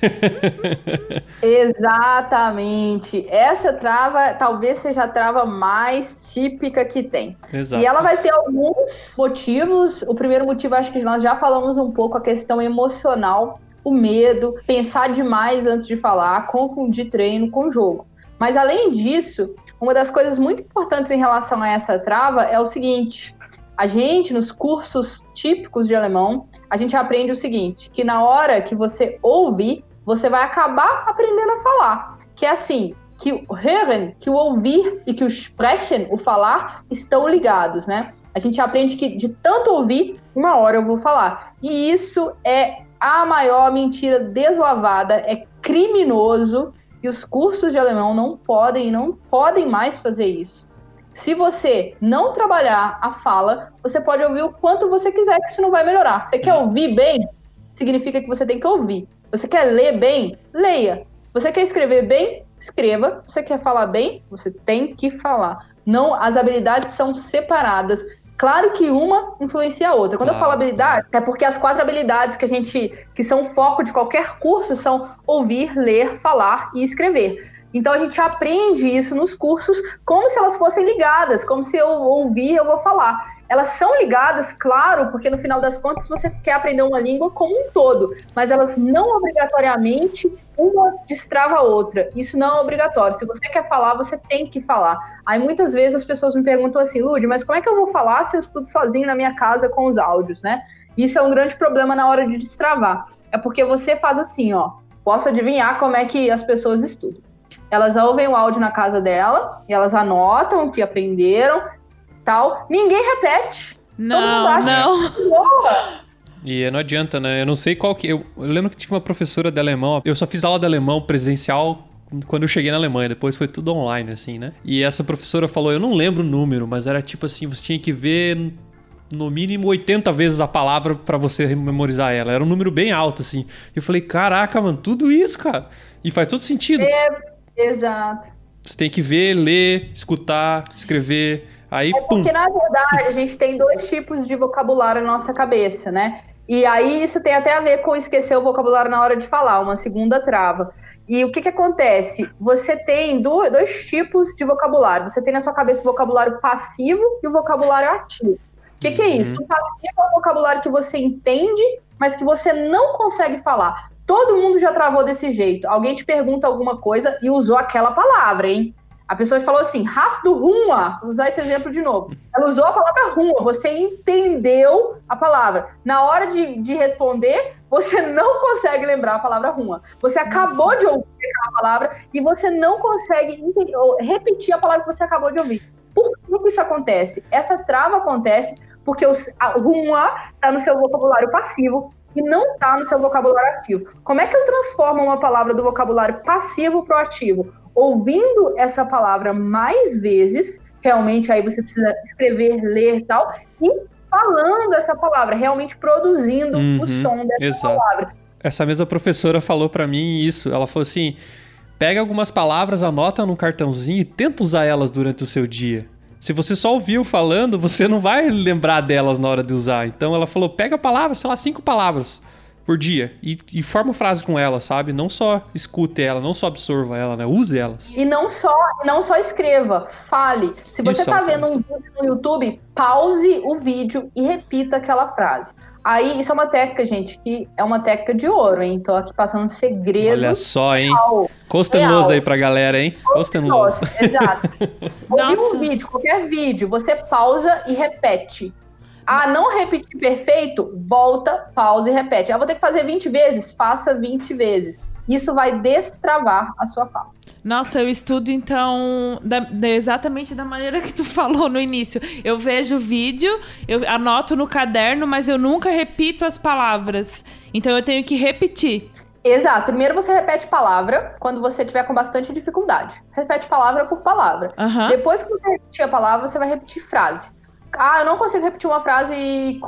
Exatamente. Essa trava talvez seja a trava mais típica que tem. Exato. E ela vai ter alguns motivos. O primeiro motivo, acho que nós já falamos um pouco, a questão emocional, o medo, pensar demais antes de falar, confundir treino com jogo. Mas além disso, uma das coisas muito importantes em relação a essa trava é o seguinte: a gente, nos cursos típicos de alemão, a gente aprende o seguinte: que na hora que você ouvir, você vai acabar aprendendo a falar. Que é assim, que o hören, que o ouvir e que o sprechen, o falar, estão ligados, né? A gente aprende que de tanto ouvir, uma hora eu vou falar. E isso é a maior mentira deslavada, é criminoso e os cursos de alemão não podem não podem mais fazer isso. Se você não trabalhar a fala, você pode ouvir o quanto você quiser, que isso não vai melhorar. Você quer ouvir bem? Significa que você tem que ouvir. Você quer ler bem? Leia. Você quer escrever bem? Escreva. Você quer falar bem? Você tem que falar. Não, as habilidades são separadas. Claro que uma influencia a outra. Quando eu Claro. falo habilidade, é porque as quatro habilidades que a gente que são foco de qualquer curso são ouvir, ler, falar e escrever. Então a gente aprende isso nos cursos como se elas fossem ligadas, como se eu ouvir, eu vou falar. Elas são ligadas, claro, porque no final das contas você quer aprender uma língua como um todo, mas elas não obrigatoriamente uma destrava a outra. Isso não é obrigatório. Se você quer falar, você tem que falar. Aí muitas vezes as pessoas me perguntam assim, Lud, mas como é que eu vou falar se eu estudo sozinho na minha casa com os áudios, né? Isso é um grande problema na hora de destravar. É porque você faz assim, ó. Posso adivinhar como é que as pessoas estudam. Elas ouvem o áudio na casa dela e elas anotam o que aprenderam, tal. Ninguém repete. mundo Não, acha- não. Boa! E não adianta, né? Eu não sei qual que. Eu, eu lembro que tinha uma professora de alemão. Eu só fiz aula de alemão presencial quando eu cheguei na Alemanha. Depois foi tudo online, assim, né? E essa professora falou: eu não lembro o número, mas era tipo assim: você tinha que ver no mínimo 80 vezes a palavra pra você memorizar ela. Era um número bem alto, assim. Eu falei: caraca, mano, tudo isso, cara. E faz todo sentido. Exato. Você tem que ver, ler, escutar, escrever. Aí, pum. Porque, na verdade, a gente tem dois tipos de vocabulário na nossa cabeça, né? E aí isso tem até a ver com esquecer o vocabulário na hora de falar, uma segunda trava. E o que, que acontece? Você tem do- dois tipos de vocabulário. Você tem na sua cabeça o vocabulário passivo e o vocabulário ativo. O que, que é isso? O passivo é o vocabulário que você entende, mas que você não consegue falar. Todo mundo já travou desse jeito. Alguém te pergunta alguma coisa e usou aquela palavra, hein? A pessoa falou assim, raço do ruma. Vou usar esse exemplo de novo. Ela usou a palavra ruma, você entendeu a palavra. Na hora de, de responder, você não consegue lembrar a palavra ruma. Você acabou de ouvir aquela palavra e você não consegue ente- ou repetir a palavra que você acabou de ouvir. Por que isso acontece? Essa trava acontece porque os- a ruma está no seu vocabulário passivo e não está no seu vocabulário ativo. Como é que eu transformo uma palavra do vocabulário passivo para o ativo? Ouvindo essa palavra mais vezes, realmente aí você precisa escrever, ler e tal, e falando essa palavra, realmente produzindo Uhum, o som dessa exato. palavra. Essa mesma professora falou pra mim isso. Ela falou assim: pega algumas palavras, anota num cartãozinho e tenta usar elas durante o seu dia. Se você só ouviu falando, você não vai lembrar delas na hora de usar. Então ela falou: pega a palavra, sei lá, cinco palavras por dia e, e forma frase com elas, sabe? Não só escute ela, não só absorva ela, né? Use elas. E não só, não só escreva, fale. Se você Isso, tá Alfonso. vendo um vídeo no YouTube, pause o vídeo e repita aquela frase. Aí, isso é uma técnica, gente, que é uma técnica de ouro, hein? Tô aqui passando um segredo. Olha só, hein? real. aí pra galera, hein? Costenuloso. Nossa, exato. Ouviu um vídeo, qualquer vídeo, você pausa e repete. Ah, não repetir perfeito? Volta, pausa e repete. Ah, vou ter que fazer 20 vezes? Faça 20 vezes. Isso vai destravar a sua fala. Nossa, eu estudo então da- da- exatamente da maneira que tu falou no início. Eu vejo o vídeo, eu anoto no caderno, mas eu nunca repito as palavras. Então eu tenho que repetir. Exato. Primeiro você repete palavra quando você tiver com bastante dificuldade. Repete palavra por palavra. Aham. Depois que você repetir a palavra, você vai repetir frase. Ah, eu não consigo repetir uma frase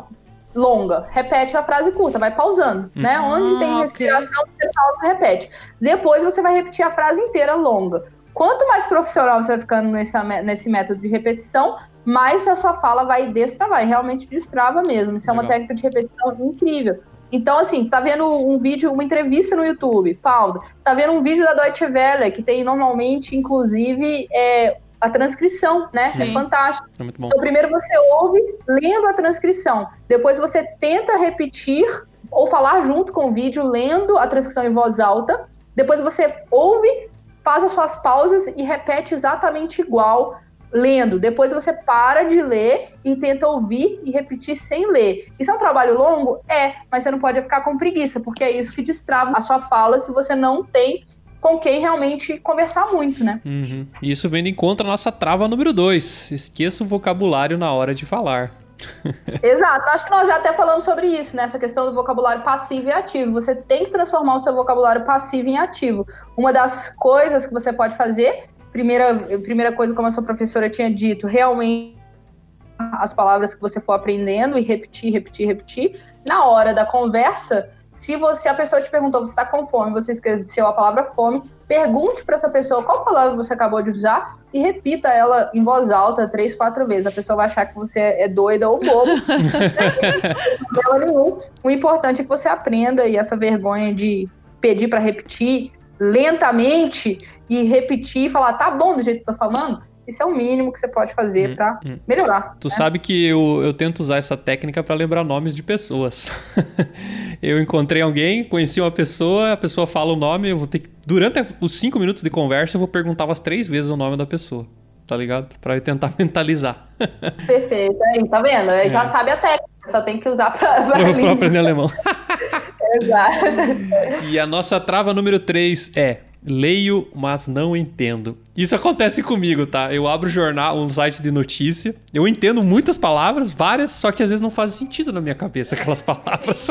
longa. Repete a frase curta, vai pausando, né? Onde tem ok. respiração, você pausa e repete. Depois você vai repetir a frase inteira longa. Quanto mais profissional você vai ficando nesse, nesse método de repetição, mais a sua fala vai destravar. E realmente destrava mesmo. Isso é uma técnica de repetição incrível. Então, assim, tá vendo um vídeo, uma entrevista no YouTube, pausa. Tá vendo um vídeo da Deutsche Welle, que tem normalmente, inclusive, é, a transcrição, né? Sim. É fantástico. É muito bom. Então, primeiro você ouve lendo a transcrição. Depois você tenta repetir ou falar junto com o vídeo, lendo a transcrição em voz alta. Depois você ouve, faz as suas pausas e repete exatamente igual lendo. Depois você para de ler e tenta ouvir e repetir sem ler. Isso é um trabalho longo? É, mas você não pode ficar com preguiça, porque é isso que destrava a sua fala se você não tem com quem realmente conversar muito, né? Uhum. Isso vem de encontro à nossa trava número 2. Esqueça o vocabulário na hora de falar. Exato, acho que nós já até falamos sobre isso, né? Essa questão do vocabulário passivo e ativo. Você tem que transformar o seu vocabulário passivo em ativo. Uma das coisas que você pode fazer, primeira, primeira coisa, como a sua professora tinha dito, realmente as palavras que você for aprendendo e repetir, repetir, repetir. Na hora da conversa, se você a pessoa te perguntou, você está com fome, você esqueceu a palavra fome, pergunte para essa pessoa qual palavra você acabou de usar e repita ela em voz alta três, quatro vezes. A pessoa vai achar que você é doida ou bobo. O importante é que você aprenda e essa vergonha de pedir para repetir lentamente e repetir e falar, tá bom do jeito que eu tô falando, isso é o mínimo que você pode fazer Hum, para hum. melhorar. Tu sabe que eu, eu tento usar essa técnica pra lembrar nomes de pessoas. eu encontrei alguém, conheci uma pessoa, a pessoa fala o nome, eu vou ter que. Durante os cinco minutos de conversa, eu vou perguntar umas três vezes o nome da pessoa. Tá ligado? Pra eu tentar mentalizar. Perfeito, aí, tá vendo? Aí Já sabe a técnica, só tem que usar pra, pra língua. aprender alemão. Exato. E a nossa trava número 3 é leio, mas não entendo. Isso acontece comigo, tá? Eu abro jornal, um site de notícia, eu entendo muitas palavras, várias, só que às vezes não faz sentido na minha cabeça aquelas palavras.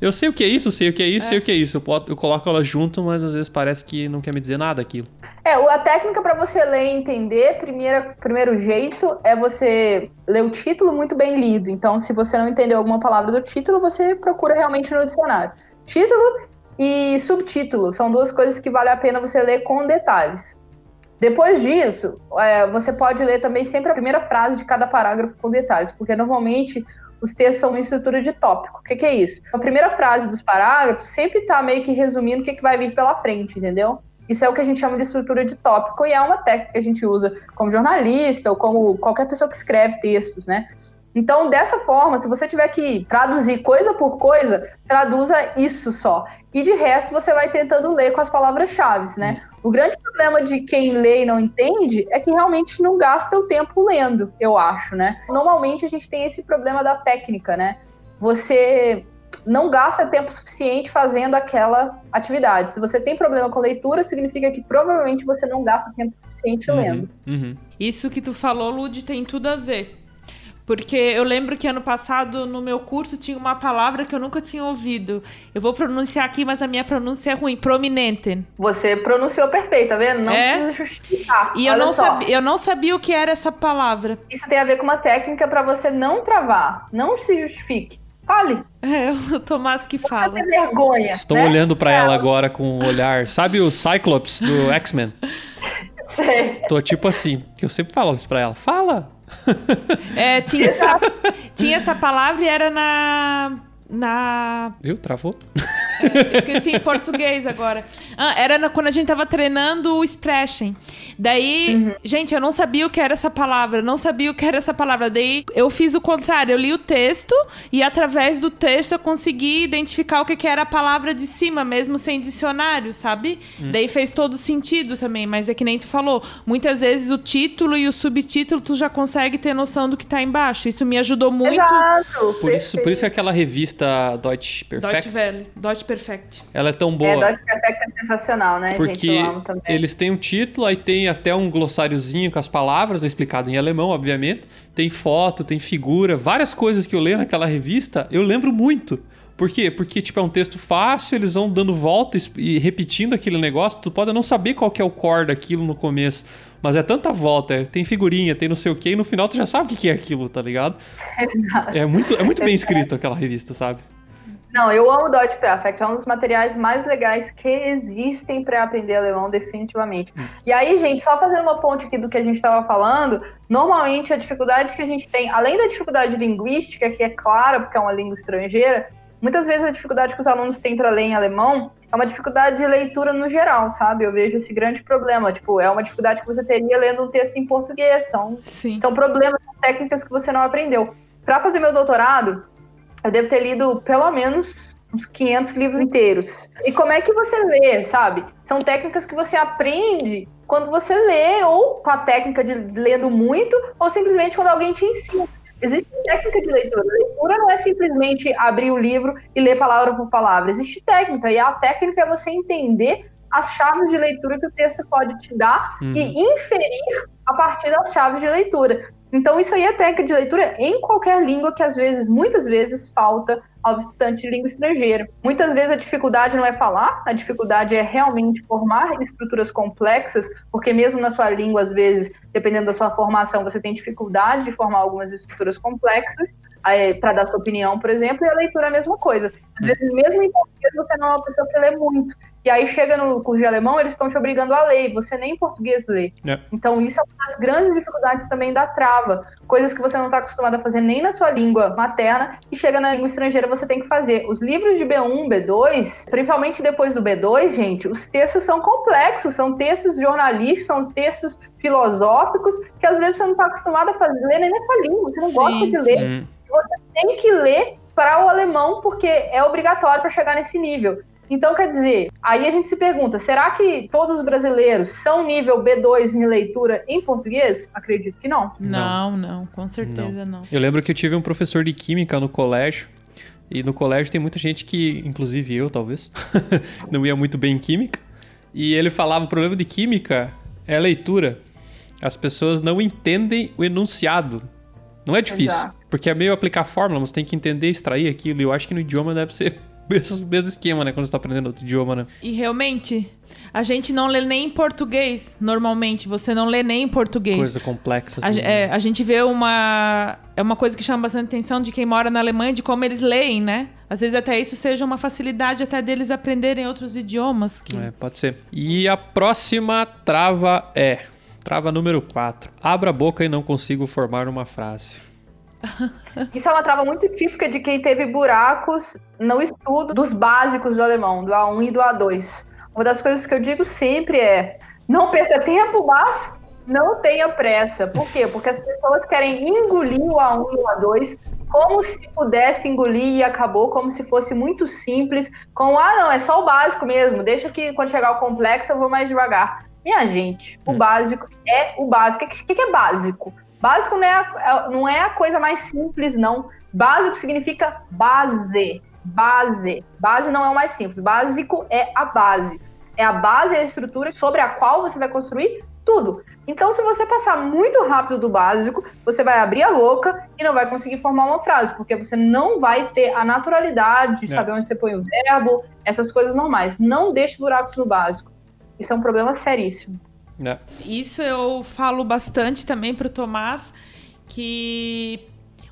eu sei o que é isso, sei o que é isso, sei o que é isso. Eu, eu coloco elas junto, mas às vezes parece que não quer me dizer nada aquilo. É, a técnica para você ler e entender, primeira, primeiro jeito é você ler o título muito bem lido. Então, se você não entendeu alguma palavra do título, você procura realmente no dicionário. Título e subtítulo são duas coisas que vale a pena você ler com detalhes. Depois disso, é, você pode ler também sempre a primeira frase de cada parágrafo com detalhes, porque normalmente os textos são uma estrutura de tópico. O que, que é isso? A primeira frase dos parágrafos sempre está meio que resumindo o que, que vai vir pela frente, entendeu? Isso é o que a gente chama de estrutura de tópico e é uma técnica que a gente usa como jornalista ou como qualquer pessoa que escreve textos, né? Então, dessa forma, se você tiver que traduzir coisa por coisa, traduza isso só. E de resto, você vai tentando ler com as palavras-chave, né? O grande problema de quem lê e não entende é que realmente não gasta o tempo lendo, eu acho, né? Normalmente a gente tem esse problema da técnica, né? Você não gasta tempo suficiente fazendo aquela atividade. Se você tem problema com leitura, significa que provavelmente você não gasta tempo suficiente lendo. Uhum, uhum. Isso que tu falou, Lud, tem tudo a ver. Porque eu lembro que ano passado, no meu curso, tinha uma palavra que eu nunca tinha ouvido. Eu vou pronunciar aqui, mas a minha pronúncia é ruim. Prominente. Você pronunciou perfeito, tá vendo? Não É? precisa justificar. E eu não, só. sabia, eu não sabia o que era essa palavra. Isso tem a ver com uma técnica para você não travar. Não se justifique. Fale. É o Tomás que fala. precisa ter vergonha. Estou né? olhando pra É, ela agora com um olhar. Sabe o Cyclops do X-Men? sei. Tô tipo assim, que eu sempre falo isso pra ela. Fala! É, tinha, essa, tinha essa palavra e era na. Na. Viu? Travou? Esqueci em português agora. Ah, era na- quando a gente tava treinando o Sprechen. Daí, gente, eu não sabia o que era essa palavra, não sabia o que era essa palavra. Daí eu fiz o contrário, eu li o texto e através do texto eu consegui identificar o que, que era a palavra de cima, mesmo sem dicionário, sabe? Daí fez todo sentido também, mas é que nem tu falou, muitas vezes o título e o subtítulo tu já consegue ter noção do que tá embaixo. Isso me ajudou muito. Exato. Por isso, por isso que aquela revista Deutsche Perfect, Deutsche Welle. Deutsche Perfect. Ela é tão É, boa. Dodge Perfect é sensacional, né, Porque gente? Eles têm um título, aí tem até um glossáriozinho com as palavras, explicado em alemão, obviamente. Tem foto, tem figura, várias coisas que eu leio naquela revista, eu lembro muito. Por quê? Porque, tipo, é um texto fácil, eles vão dando voltas e repetindo aquele negócio. Tu pode não saber qual que é o core daquilo no começo, mas é tanta volta, é- tem figurinha, tem não sei o quê, e no final tu já sabe o que que é aquilo, tá ligado? Exato. É muito, é muito bem escrito aquela revista, sabe? Não, eu amo Dodge Perfect, é um dos materiais mais legais que existem para aprender alemão, definitivamente. E aí, gente, só fazendo uma ponte aqui do que a gente estava falando, normalmente a dificuldade que a gente tem, além da dificuldade linguística, que é clara, porque é uma língua estrangeira, muitas vezes a dificuldade que os alunos têm para ler em alemão é uma dificuldade de leitura no geral, sabe? Eu vejo esse grande problema, tipo, é uma dificuldade que você teria lendo um texto em português, são Sim. são problemas, são técnicas que você não aprendeu. Para fazer meu doutorado, eu devo ter lido pelo menos uns 500 livros inteiros. E como é que você lê, sabe? São técnicas que você aprende quando você lê, ou com a técnica de lendo muito, ou simplesmente quando alguém te ensina. Existe técnica de leitura. Leitura não é simplesmente abrir o livro e ler palavra por palavra. Existe técnica, e a técnica é você entender as chaves de leitura que o texto pode te dar e inferir a partir das chaves de leitura. Então, isso aí é técnica de leitura em qualquer língua que às vezes, muitas vezes, falta ao estudante de língua estrangeira. Muitas vezes a dificuldade não é falar, a dificuldade é realmente formar estruturas complexas, porque mesmo na sua língua, às vezes, dependendo da sua formação, você tem dificuldade de formar algumas estruturas complexas, para dar sua opinião, por exemplo, e a leitura é a mesma coisa. Às vezes, mesmo em português, você não é uma pessoa que lê muito. E aí chega no curso de alemão, eles estão te obrigando a ler, e você nem em português lê. É. Então, isso é uma das grandes dificuldades também da trava. Coisas que você não está acostumado a fazer nem na sua língua materna, e chega na língua estrangeira você tem que fazer. Os livros de B1, B2, principalmente depois do B2, gente, os textos são complexos, são textos jornalísticos, são textos filosóficos, que às vezes você não está acostumado a fazer, ler nem na sua língua, você não Sim, gosta de ler Hum. tem que ler para o alemão porque é obrigatório para chegar nesse nível. Então, quer dizer, aí a gente se pergunta: será que todos os brasileiros são nível B2 em leitura em português? Acredito que não. Não, não, com certeza não. Eu lembro que eu tive um professor de química no colégio. E no colégio tem muita gente que, inclusive eu, talvez, não ia muito bem em química. E ele falava: o problema de química é a leitura. As pessoas não entendem o enunciado. Não é difícil. Exato. Porque é meio aplicar fórmula, você tem que entender, extrair aquilo. E eu acho que no idioma deve ser o mesmo, mesmo esquema, né? Quando você tá aprendendo outro idioma, né? E realmente, a gente não lê nem em português, normalmente. Você não lê nem em português. Coisa complexa. A, Assim, ge- é, a gente vê uma. É uma coisa que chama bastante atenção de quem mora na Alemanha, de como eles leem, né? Às vezes até isso seja uma facilidade até deles aprenderem outros idiomas. Que... É, pode ser. E a próxima trava é. Trava número 4. Abra a boca e não consigo formar uma frase. Isso é uma trava muito típica de quem teve buracos no estudo dos básicos do alemão, do A1 e do A2. Uma das coisas que eu digo sempre é: não perca tempo, mas não tenha pressa. Por quê? Porque as pessoas querem engolir o A1 e o A2 como se pudesse engolir e acabou, como se fosse muito simples, com ah, não, é só o básico mesmo, deixa que quando chegar o complexo eu vou mais devagar. Minha gente, o básico é o básico. O que, que é básico? Básico não é, a, não é a coisa mais simples, não. Básico significa base. Base. Base não é o mais simples. Básico é a base. É a base e a estrutura sobre a qual você vai construir tudo. Então, se você passar muito rápido do básico, você vai abrir a boca e não vai conseguir formar uma frase, porque você não vai ter a naturalidade de É. saber onde você põe o verbo, essas coisas normais. Não deixe buracos no básico. Isso é um problema seríssimo. né? Isso eu falo bastante também pro Tomás, que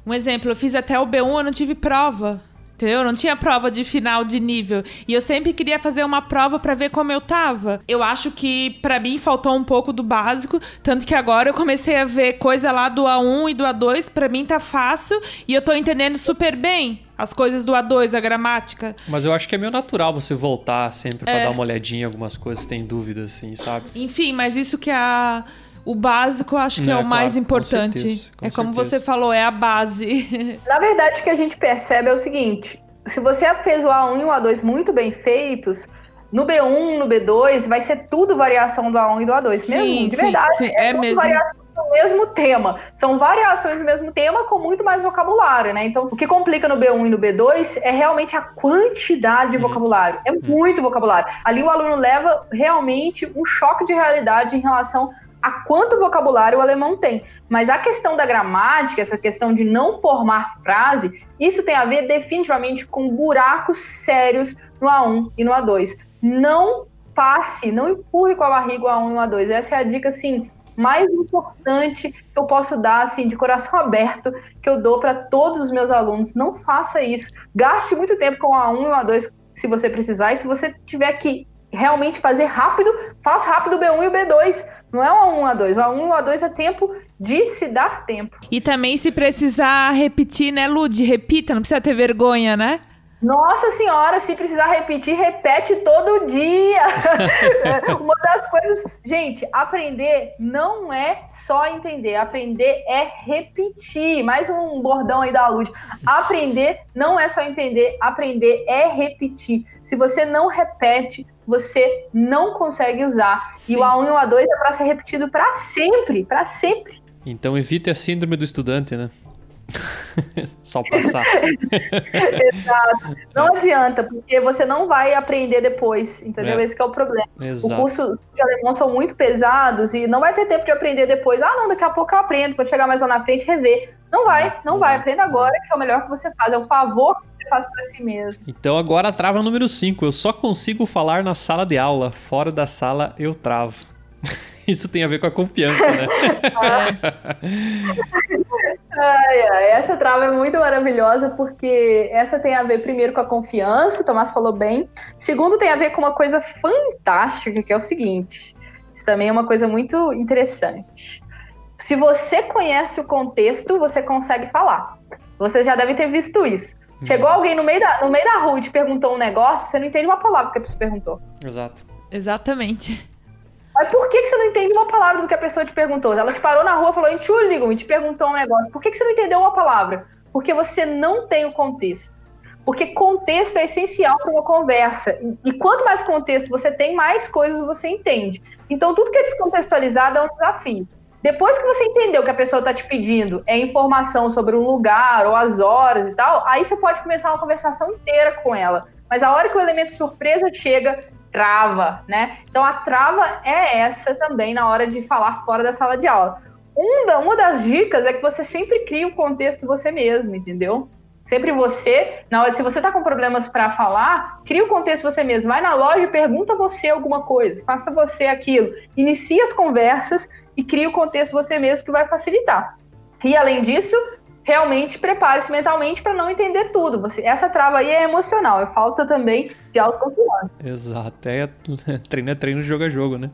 um exemplo, eu fiz até o B1, eu não tive prova. Entendeu? Eu não tinha prova de final de nível. E eu sempre queria fazer uma prova pra ver como eu tava. Eu acho que pra mim faltou um pouco do básico, tanto que agora eu comecei a ver coisa lá do A1 e do A2, Pra mim tá fácil e eu tô entendendo super bem as coisas do A2, a gramática. Mas eu acho que é meio natural você voltar sempre pra É. dar uma olhadinha em algumas coisas, se tem dúvida, assim, sabe? Enfim, mas isso que é a- o básico, eu acho que É, é, o mais claro, com importante. certeza, com é como certeza. você falou, é a base. Na verdade, o que a gente percebe é o seguinte: se você fez o A1 e o A2 muito bem feitos, no B1, no B2, vai ser tudo variação do A1 e do A2. Sim, mesmo, de sim, verdade. sim, é tudo mesmo. variação do mesmo tema. São variações do mesmo tema com muito mais vocabulário, né? Então, o que complica no B1 e no B2 é realmente a quantidade de vocabulário. É muito vocabulário. Ali o aluno leva realmente um choque de realidade em relação a quanto vocabulário o alemão tem. Mas a questão da gramática, essa questão de não formar frase, isso tem a ver definitivamente com buracos sérios no A1 e no A2. Não passe, não empurre com a barriga o A1 e o A2. Essa é a dica, assim, mais importante que eu posso dar, assim, de coração aberto, que eu dou para todos os meus alunos. Não faça isso. Gaste muito tempo com o A1 e o A2 se você precisar, e se você tiver que realmente fazer rápido, faz rápido o B1 e o B2. Não é o A1 e o A2. O A1 e o A2 é tempo de se dar tempo. E também se precisar repetir, né, Lud? Repita, não precisa ter vergonha, né? Nossa senhora, se precisar repetir, repete todo dia. Uma das coisas, gente, aprender não é só entender, aprender é repetir. Mais um bordão aí da Lud. Aprender não é só entender, aprender é repetir. Se você não repete, você não consegue usar. Sim. E o A1 e o A2 é para ser repetido para sempre, para sempre. Então evite a síndrome do estudante, né? Só passar. Exato. Não adianta, porque você não vai aprender depois, entendeu? É. Esse é o problema. Exato. O curso de alemão são muito pesados e não vai ter tempo de aprender depois. Ah, não, daqui a pouco eu aprendo, quando chegar mais lá na frente, rever. Não vai, não vai. Aprenda agora, que é o melhor que você faz. É o favor que você faz para si mesmo. Então agora trava número 5. Eu só consigo falar na sala de aula. Fora da sala, eu travo. Isso tem a ver com a confiança, né? ai, ai, essa trava é muito maravilhosa porque essa tem a ver primeiro com a confiança, o Tomás falou bem. Segundo, tem a ver com uma coisa fantástica, que é o seguinte. Isso também é uma coisa muito interessante. Se você conhece o contexto, você consegue falar. Você já deve ter visto isso. Chegou alguém no meio, da, no meio da rua e te perguntou um negócio, você não entende uma palavra que a pessoa perguntou. Exato. Exatamente. Mas por que, que você não entende uma palavra do que a pessoa te perguntou? Ela te parou na rua e falou, Entschuldigung, e te perguntou um negócio. Por que, que você não entendeu uma palavra? Porque você não tem o contexto. Porque contexto é essencial para uma conversa. E, e, quanto mais contexto você tem, mais coisas você entende. Então, tudo que é descontextualizado é um desafio. Depois que você entendeu que a pessoa está te pedindo é informação sobre um lugar ou as horas e tal, aí você pode começar uma conversação inteira com ela. Mas a hora que o elemento surpresa chega, trava, né? Então a trava é essa também na hora de falar fora da sala de aula. uma das dicas é que você sempre cria o contexto você mesmo, entendeu? Sempre você, na hora, se você tá com problemas para falar, cria o contexto você mesmo. Vai na loja e pergunta você alguma coisa, faça você aquilo. Inicie as conversas e cria o contexto você mesmo que vai facilitar. E além disso, realmente prepare-se mentalmente para não entender tudo. Você, essa trava aí é emocional, é falta também de autoconfiança. Exato, é treino é treino, jogo é jogo, né?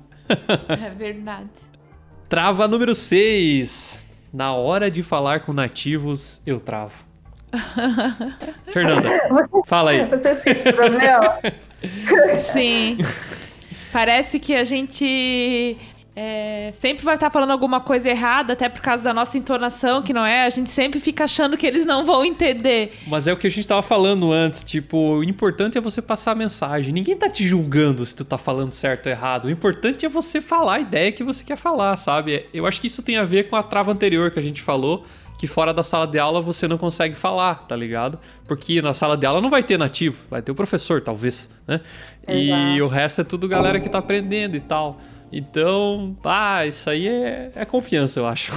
é verdade. Trava número 6. Na hora de falar com nativos, eu travo. Fernanda, você, fala aí. Vocês têm problema? Sim. Parece que a gente é, sempre vai estar falando alguma coisa errada, até por causa da nossa entonação, que não é. A gente sempre fica achando que eles não vão entender. Mas é o que a gente tava falando antes, tipo, o importante é você passar a mensagem. Ninguém tá te julgando se tu tá falando certo ou errado. O importante é você falar a ideia que você quer falar, sabe? Eu acho que isso tem a ver com a trava anterior que a gente falou, que fora da sala de aula você não consegue falar, tá ligado? Porque na sala de aula não vai ter nativo, vai ter o professor, talvez, né? Exato. E o resto é tudo galera que tá aprendendo e tal. Então, ah, isso aí é, é confiança, eu acho.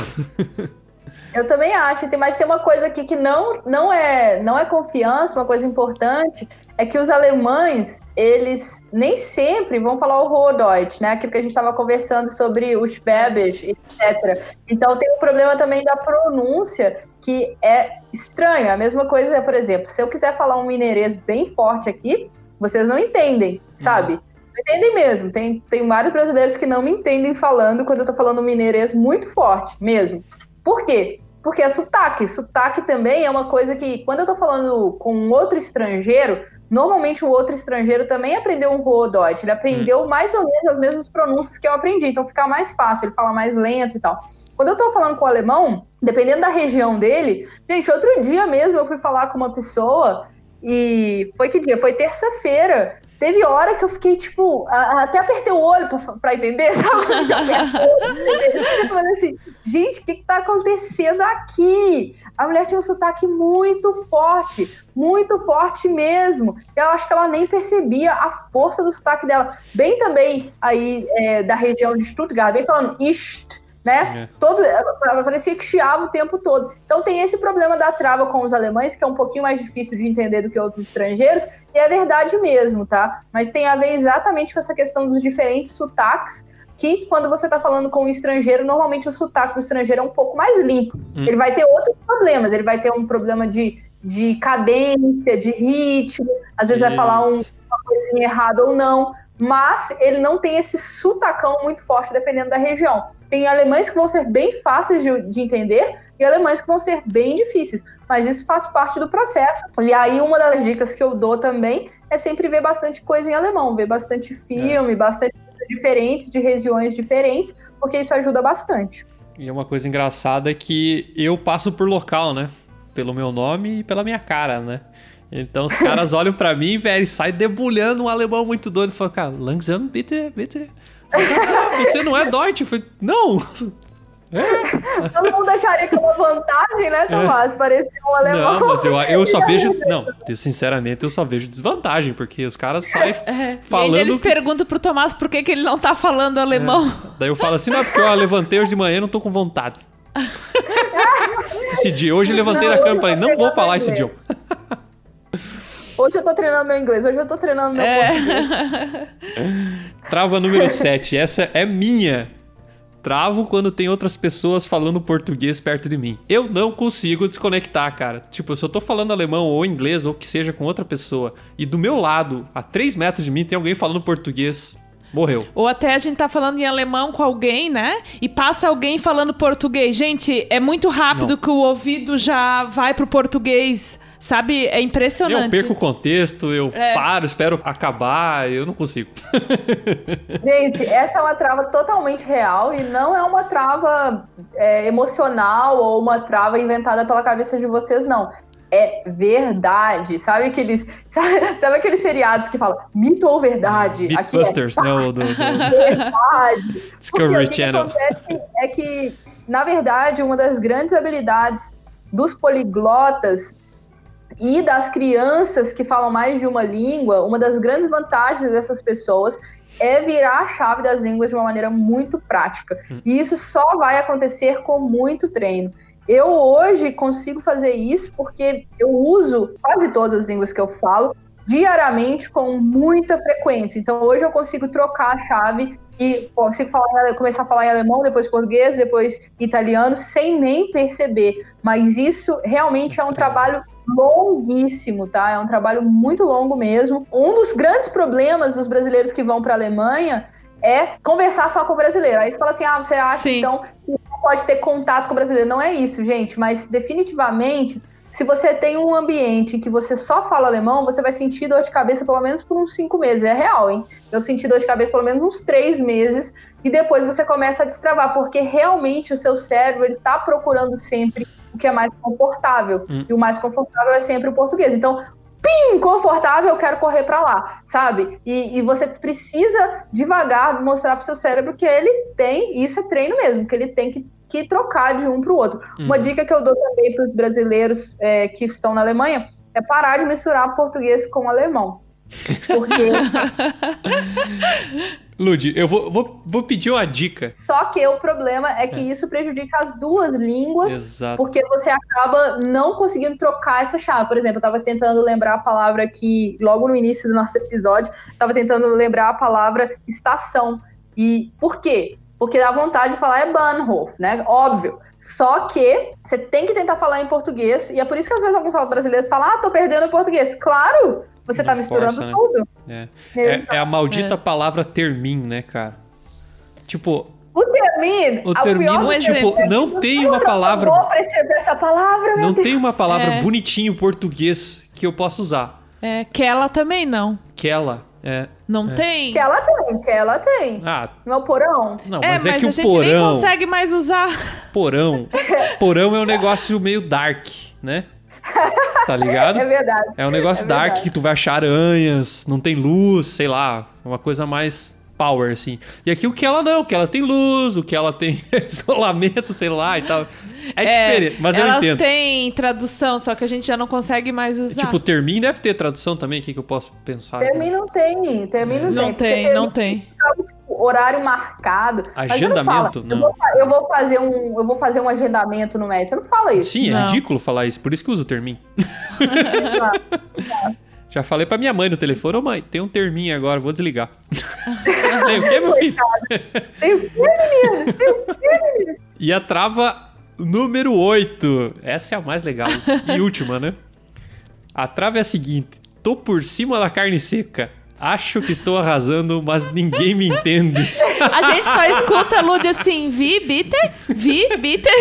Eu também acho, mas tem uma coisa aqui que não, não, é, não é confiança, uma coisa importante, é que os alemães, eles nem sempre vão falar o Hochdeutsch, né? Aquilo que a gente estava conversando sobre os Schwäbisch, etc. Então tem o um problema também da pronúncia, que é estranho. A mesma coisa, por exemplo, se eu quiser falar um mineirês bem forte aqui, vocês não entendem, sabe? Uhum entendem mesmo. Tem, tem vários brasileiros que não me entendem falando quando eu tô falando mineirês muito forte, mesmo. Por quê? Porque é sotaque. Sotaque também é uma coisa que, quando eu tô falando com um outro estrangeiro, normalmente o outro estrangeiro também aprendeu um Hochdeutsch. Ele aprendeu hum. mais ou menos as mesmas pronúncias que eu aprendi. Então fica mais fácil, ele fala mais lento e tal. Quando eu tô falando com o alemão, dependendo da região dele, gente, outro dia mesmo eu fui falar com uma pessoa e foi que dia? Foi terça-feira. Teve hora que eu fiquei, tipo, a, até apertei o olho pra, pra entender, sabe? Eu falei assim, gente, o que, que tá acontecendo aqui? A mulher tinha um sotaque muito forte, muito forte mesmo. Eu acho que ela nem percebia a força do sotaque dela. Bem também aí é, da região de Stuttgart, bem falando ist, né? É. Todo, parecia que chiava o tempo todo. Então tem esse problema da trava com os alemães, que é um pouquinho mais difícil de entender do que outros estrangeiros, e é verdade mesmo, tá? Mas tem a ver exatamente com essa questão dos diferentes sotaques, que quando você tá falando com um estrangeiro, normalmente o sotaque do estrangeiro é um pouco mais limpo. Hum. Ele vai ter outros problemas, ele vai ter um problema de, de cadência, de ritmo, às vezes vai falar um, Isso. uma coisinha errada ou não, mas ele não tem esse sotacão muito forte dependendo da região. Tem alemães que vão ser bem fáceis de, de entender e alemães que vão ser bem difíceis, mas isso faz parte do processo. E aí, uma das dicas que eu dou também é sempre ver bastante coisa em alemão, ver bastante filme, bastante coisas diferentes, de regiões diferentes, porque isso ajuda bastante. E é uma coisa engraçada que eu passo por local, né? Pelo meu nome e pela minha cara, né? Então os caras olham pra mim, velho, e saem debulhando um alemão muito doido. Falam, cara, langsam, bitte, bitte. Você não é Deutsch? Eu falei, não! Todo mundo acharia que é uma vantagem, né, Tomás? Parecer um alemão. Não, mas eu, eu só vejo. Não, eu, sinceramente, eu só vejo desvantagem, porque os caras saem É. E falando. eles que- perguntam pro Tomás por que, que ele não tá falando alemão. Daí eu falo assim, não, porque eu levantei hoje de manhã e não tô com vontade. Esse dia, hoje eu levantei Não, da cama e falei, não vou falar esse inglês. Hoje eu tô treinando meu inglês, hoje eu tô treinando meu É. português. Trava número 7, essa é minha. Travo quando tem outras pessoas falando português perto de mim. Eu não consigo desconectar, cara. Tipo, se eu tô falando alemão ou inglês ou que seja com outra pessoa e do meu lado, a 3 metros de mim, tem alguém falando português, morreu. Ou até a gente tá falando em alemão com alguém, né? E passa alguém falando português. Gente, é muito rápido Não. que o ouvido já vai pro português. Sabe? É impressionante. Eu perco o contexto, eu É. paro, espero acabar, eu não consigo. Gente, essa é uma trava totalmente real e não é uma trava é, emocional ou uma trava inventada pela cabeça de vocês, não. É verdade. Sabe aqueles, sabe, sabe aqueles seriados que falam mito ou verdade? Aqui é Mythbusters, né? Do, do verdade. Discovery o que que Channel. acontece é que, na verdade, uma das grandes habilidades dos poliglotas e das crianças que falam mais de uma língua, uma das grandes vantagens dessas pessoas é virar a chave das línguas de uma maneira muito prática. E isso só vai acontecer com muito treino. Eu hoje consigo fazer isso porque eu uso quase todas as línguas que eu falo diariamente com muita frequência. Então hoje eu consigo trocar a chave e consigo falar, começar a falar em alemão, depois português, depois italiano, sem nem perceber. Mas isso realmente é um trabalho longuíssimo, tá? É um trabalho muito longo mesmo. Um dos grandes problemas dos brasileiros que vão para a Alemanha é conversar só com o brasileiro. Aí você fala assim: ah, você acha Sim. então que não pode ter contato com o brasileiro? Não é isso, gente, mas definitivamente. Se você tem um ambiente em que você só fala alemão, você vai sentir dor de cabeça pelo menos por uns cinco meses. É real, hein? Eu senti dor de cabeça pelo menos uns três meses e depois você começa a destravar, porque realmente o seu cérebro ele tá procurando sempre o que é mais confortável. Hum. E o mais confortável é sempre o português. Então, pim, confortável, eu quero correr para lá, sabe? E, e você precisa devagar mostrar pro seu cérebro que ele tem, isso é treino mesmo, que ele tem que, que trocar de um para o outro. Uma Hum. dica que eu dou também para os brasileiros é, que estão na Alemanha é parar de misturar português com alemão. Porque Lud, eu vou, vou, vou pedir uma dica. só que o problema é que isso prejudica as duas línguas Exato. porque você acaba não conseguindo trocar essa chave. Por exemplo, eu tava tentando lembrar a palavra que, logo no início do nosso episódio, tava tentando lembrar a palavra estação. E por quê? Porque a vontade de falar é Bahnhof, né? Óbvio. Só que você tem que tentar falar em português, e é por isso que às vezes alguns brasileiros falam, ah, tô perdendo o português. Claro! Você Não tá misturando força, né? tudo. É. Exato. É, é a maldita palavra termin, né, cara? Tipo, O termine, o a termino, pior Um tipo, não tem uma Eu palavra, vou perceber essa palavra, meu não Deus. tem uma palavra É. bonitinha em português que eu possa usar. É, que ela também não. Que ela é. Não É. tem? Que ela tem, que ela tem. Ah, Meu porão. não, é, mas é que a o gente nem porão, consegue mais usar. porão, porão é um negócio meio dark, né? Tá ligado? É verdade. É um negócio É dark que tu vai achar aranhas, não tem luz, sei lá, uma coisa mais power, assim. E aqui o que ela não, o que ela tem luz, o que ela tem isolamento, sei lá e tal. É, diferente, mas eu elas entendo. têm tradução, só que a gente já não consegue mais usar. Tipo, Termin deve ter tradução também, o que, que eu posso pensar? Termin não tem, Termin não, não tem. porque tem, não tem. Horário marcado. Mas você não fala, Agendamento? Eu Não. vou, eu vou fazer um, eu vou fazer um agendamento no médico. Você não fala isso. Sim, é Não. ridículo falar isso, por isso que eu uso o Termin. Já falei pra minha mãe no telefone, ô mãe, tem um Termin agora, vou desligar. tem o quê, meu filho? Tem o quê, menino? Tem o quê, menino? E a trava número 8. Essa é a mais legal. E última, né? A trava é a seguinte: tô por cima da carne seca. Acho que estou arrasando, mas ninguém me entende. A gente só escuta a Lud assim, vi, bitter, vi, bitter.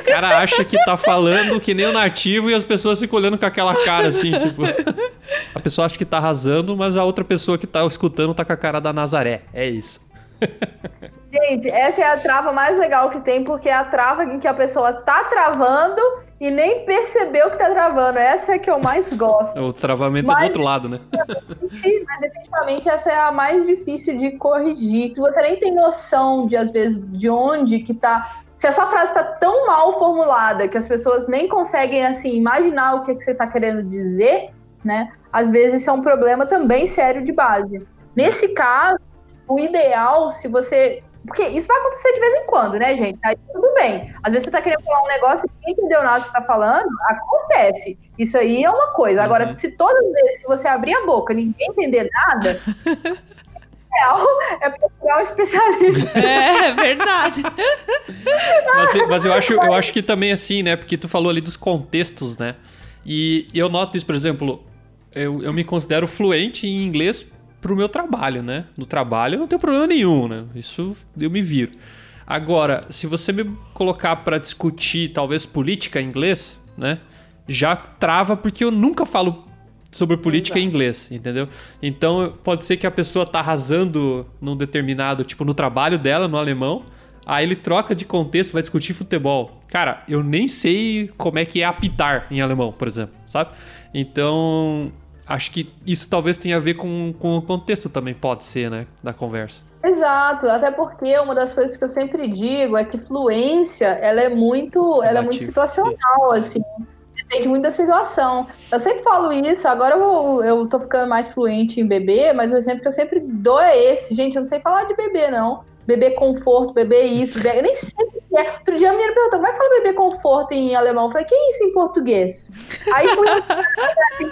O cara acha que tá falando que nem o nativo e as pessoas ficam olhando com aquela cara assim, tipo. A pessoa acha que tá arrasando, mas a outra pessoa que tá escutando tá com a cara da Nazaré. É isso. Gente, essa é a trava mais legal que tem, porque é a trava em que a pessoa tá travando e nem percebeu que tá travando. Essa é que eu mais gosto. O travamento é do Mas- outro lado, né? Mas definitivamente essa é a mais difícil de corrigir. Se você nem tem noção de, às vezes, de onde que tá. Se a sua frase tá tão mal formulada que as pessoas nem conseguem, assim, imaginar o que, que você tá querendo dizer, né? Às vezes isso é um problema também sério de base. Nesse caso, o ideal, se você. Porque isso vai acontecer de vez em quando, né, gente? Aí tudo bem. Às vezes você tá querendo falar um negócio e ninguém entendeu nada que você tá falando, acontece. Isso aí é uma coisa. Agora, Uhum. se todas as vezes que você abrir a boca e ninguém entender nada, ideal é procurar um especialista. É, verdade. Mas, mas eu, acho, eu acho que também assim, né? Porque tu falou ali dos contextos, né? E eu noto isso, por exemplo, eu, eu me considero fluente em inglês pro meu trabalho, né? No trabalho eu não tenho problema nenhum, né? Isso eu me viro. Agora, se você me colocar pra discutir talvez política em inglês, né? Já trava porque eu nunca falo sobre política em inglês, entendeu? Então pode ser que a pessoa tá arrasando num determinado, tipo, no trabalho dela, no alemão, aí ele troca de contexto, vai discutir futebol. Cara, eu nem sei como é que é apitar em alemão, por exemplo, sabe? Então, acho que isso talvez tenha a ver com, com o contexto também, pode ser, né, da conversa. Exato, até porque uma das coisas que eu sempre digo é que fluência, ela é muito, ela é muito situacional, assim. Depende muito da situação. Eu sempre falo isso, agora eu, vou- eu tô ficando mais fluente em bebê, mas o exemplo que eu sempre dou é esse. Gente, eu não sei falar de bebê, não. Bebê conforto, bebê isso, bebê... Eu nem sei o que é. Outro dia a menina perguntou, como é que fala bebê conforto em alemão? Eu falei, que é isso em português? Aí fui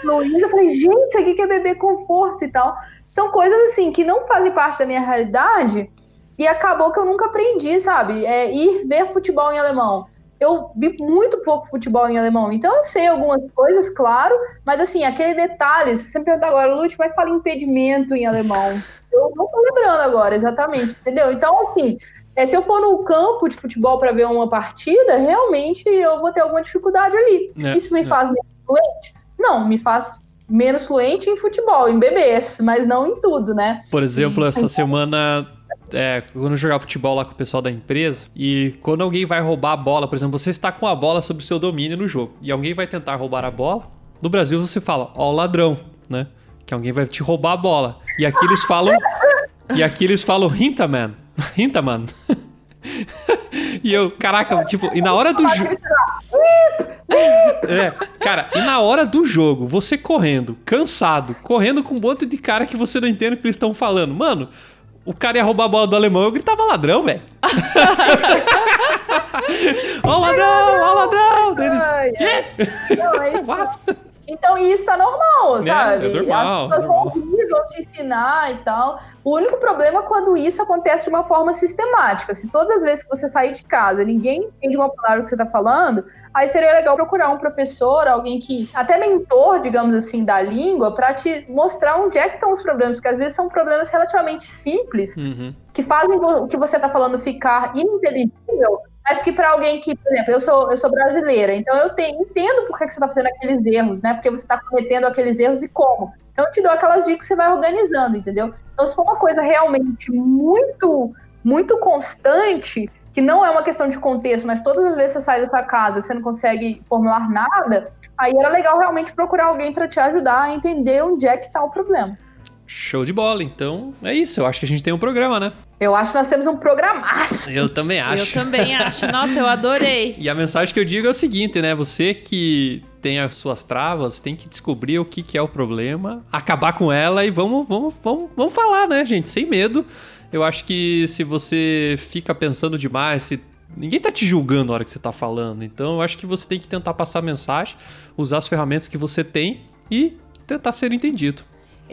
Luiz, eu falei, gente, isso aqui que é bebê conforto e tal. São coisas assim que não fazem parte da minha realidade e acabou que eu nunca aprendi, sabe? É ir ver futebol em alemão. Eu vi muito pouco futebol em alemão, então eu sei algumas coisas, claro, mas assim, aquele detalhe, se você me perguntar agora, Lute, como é que fala impedimento em alemão? Eu não tô lembrando agora, exatamente, entendeu? Então, assim, é, se eu for no campo de futebol para ver uma partida, realmente eu vou ter alguma dificuldade ali. É, Isso me é. faz menos fluente? Não, me faz menos fluente em futebol, em bebês, mas não em tudo, né? Por Sim. exemplo, essa semana, é, quando eu jogava futebol lá com o pessoal da empresa, e quando alguém vai roubar a bola, por exemplo, você está com a bola sob seu domínio no jogo, e alguém vai tentar roubar a bola, no Brasil você fala, ó, o ladrão, né? Que alguém vai te roubar a bola. E aqui eles falam. e aqui eles falam Hinterman. Hinterman. e eu, caraca, tipo, e na hora do jogo. É, cara, e na hora do jogo, você correndo, cansado, correndo com um monte de cara que você não entende o que eles estão falando. Mano, o cara ia roubar a bola do alemão, eu gritava ladrão, velho. ó o ladrão, ó o ladrão. Daí Eles, Ai, quê? Não, é isso. Então, isso tá normal, sabe? é normal, As pessoas vão te ensinar e tal. O único problema é quando isso acontece de uma forma sistemática. Se todas as vezes que você sair de casa, ninguém entende uma palavra que você tá falando, aí seria legal procurar um professor, alguém que, até mentor, digamos assim, da língua, pra te mostrar onde é que estão os problemas, porque às vezes são problemas relativamente simples, Uhum. que fazem o que você está falando ficar ininteligível, mas que para alguém que, por exemplo, eu sou, eu sou brasileira, então eu tenho, entendo por que, que você está fazendo aqueles erros, né? Porque você está cometendo aqueles erros e como. Então eu te dou aquelas dicas que você vai organizando, entendeu? Então se for uma coisa realmente muito, muito constante, que não é uma questão de contexto, mas todas as vezes você sai da sua casa, você não consegue formular nada, aí era legal realmente procurar alguém para te ajudar a entender onde é que está o problema. Show de bola. Então, é isso. Eu acho que a gente tem um programa, né? Eu acho que nós temos um programaço. Eu também acho. Eu também acho. Nossa, eu adorei. E a mensagem que eu digo é o seguinte, né? Você que tem as suas travas, tem que descobrir o que, que é o problema, acabar com ela e vamos, vamos, vamos, vamos falar, né, gente? Sem medo. Eu acho que se você fica pensando demais, se ninguém tá te julgando na hora que você tá falando. Então, eu acho que você tem que tentar passar a mensagem, usar as ferramentas que você tem e tentar ser entendido.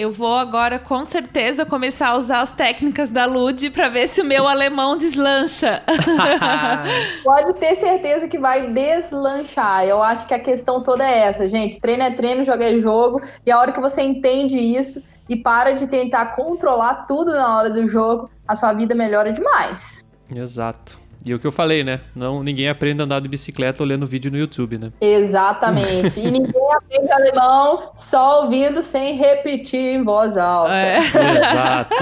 Eu vou agora, com certeza, começar a usar as técnicas da Lud pra ver se o meu alemão deslancha. Pode ter certeza que vai deslanchar. Eu acho que a questão toda é essa, gente. Treino é treino, jogo é jogo. E a hora que você entende isso e para de tentar controlar tudo na hora do jogo, a sua vida melhora demais. Exato. E o que eu falei, né? Não, ninguém aprende a andar de bicicleta olhando vídeo no YouTube, né? Exatamente. E ninguém aprende alemão só ouvindo sem repetir em voz alta. É. Exato.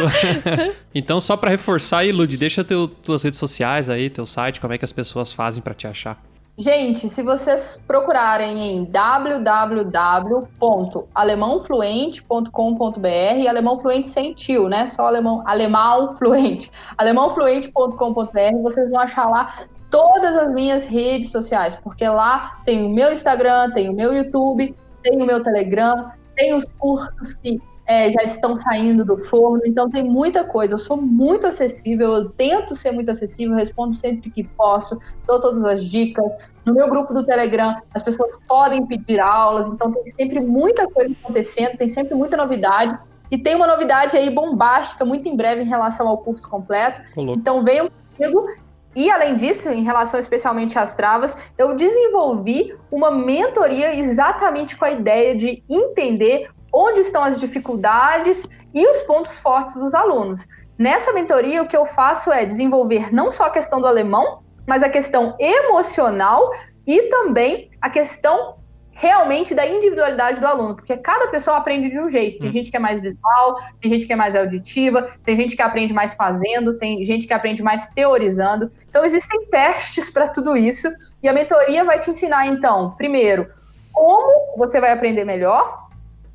então, só pra reforçar aí, Lud, deixa teu, tuas redes sociais aí, teu site, como é que as pessoas fazem pra te achar. Gente, se vocês procurarem em www.alemãofluente.com.br, alemão fluente sem tio, né? Só alemão, alemão fluente. alemãofluente.com.br, vocês vão achar lá todas as minhas redes sociais, porque lá tem o meu Instagram, tem o meu YouTube, tem o meu Telegram, tem os cursos que é, já estão saindo do forno, então tem muita coisa. Eu sou muito acessível, eu tento ser muito acessível, respondo sempre que posso, dou todas as dicas. No meu grupo do Telegram, as pessoas podem pedir aulas, então tem sempre muita coisa acontecendo, tem sempre muita novidade. E tem uma novidade aí bombástica, muito em breve, em relação ao curso completo. Então venham comigo. E além disso, em relação especialmente às travas, eu desenvolvi uma mentoria exatamente com a ideia de entender onde estão as dificuldades e os pontos fortes dos alunos. Nessa mentoria, o que eu faço é desenvolver não só a questão do alemão, mas a questão emocional e também a questão realmente da individualidade do aluno, porque cada pessoa aprende de um jeito. Tem Hum. gente que é mais visual, tem gente que é mais auditiva, tem gente que aprende mais fazendo, tem gente que aprende mais teorizando. Então existem testes para tudo isso e a mentoria vai te ensinar então, primeiro, como você vai aprender melhor,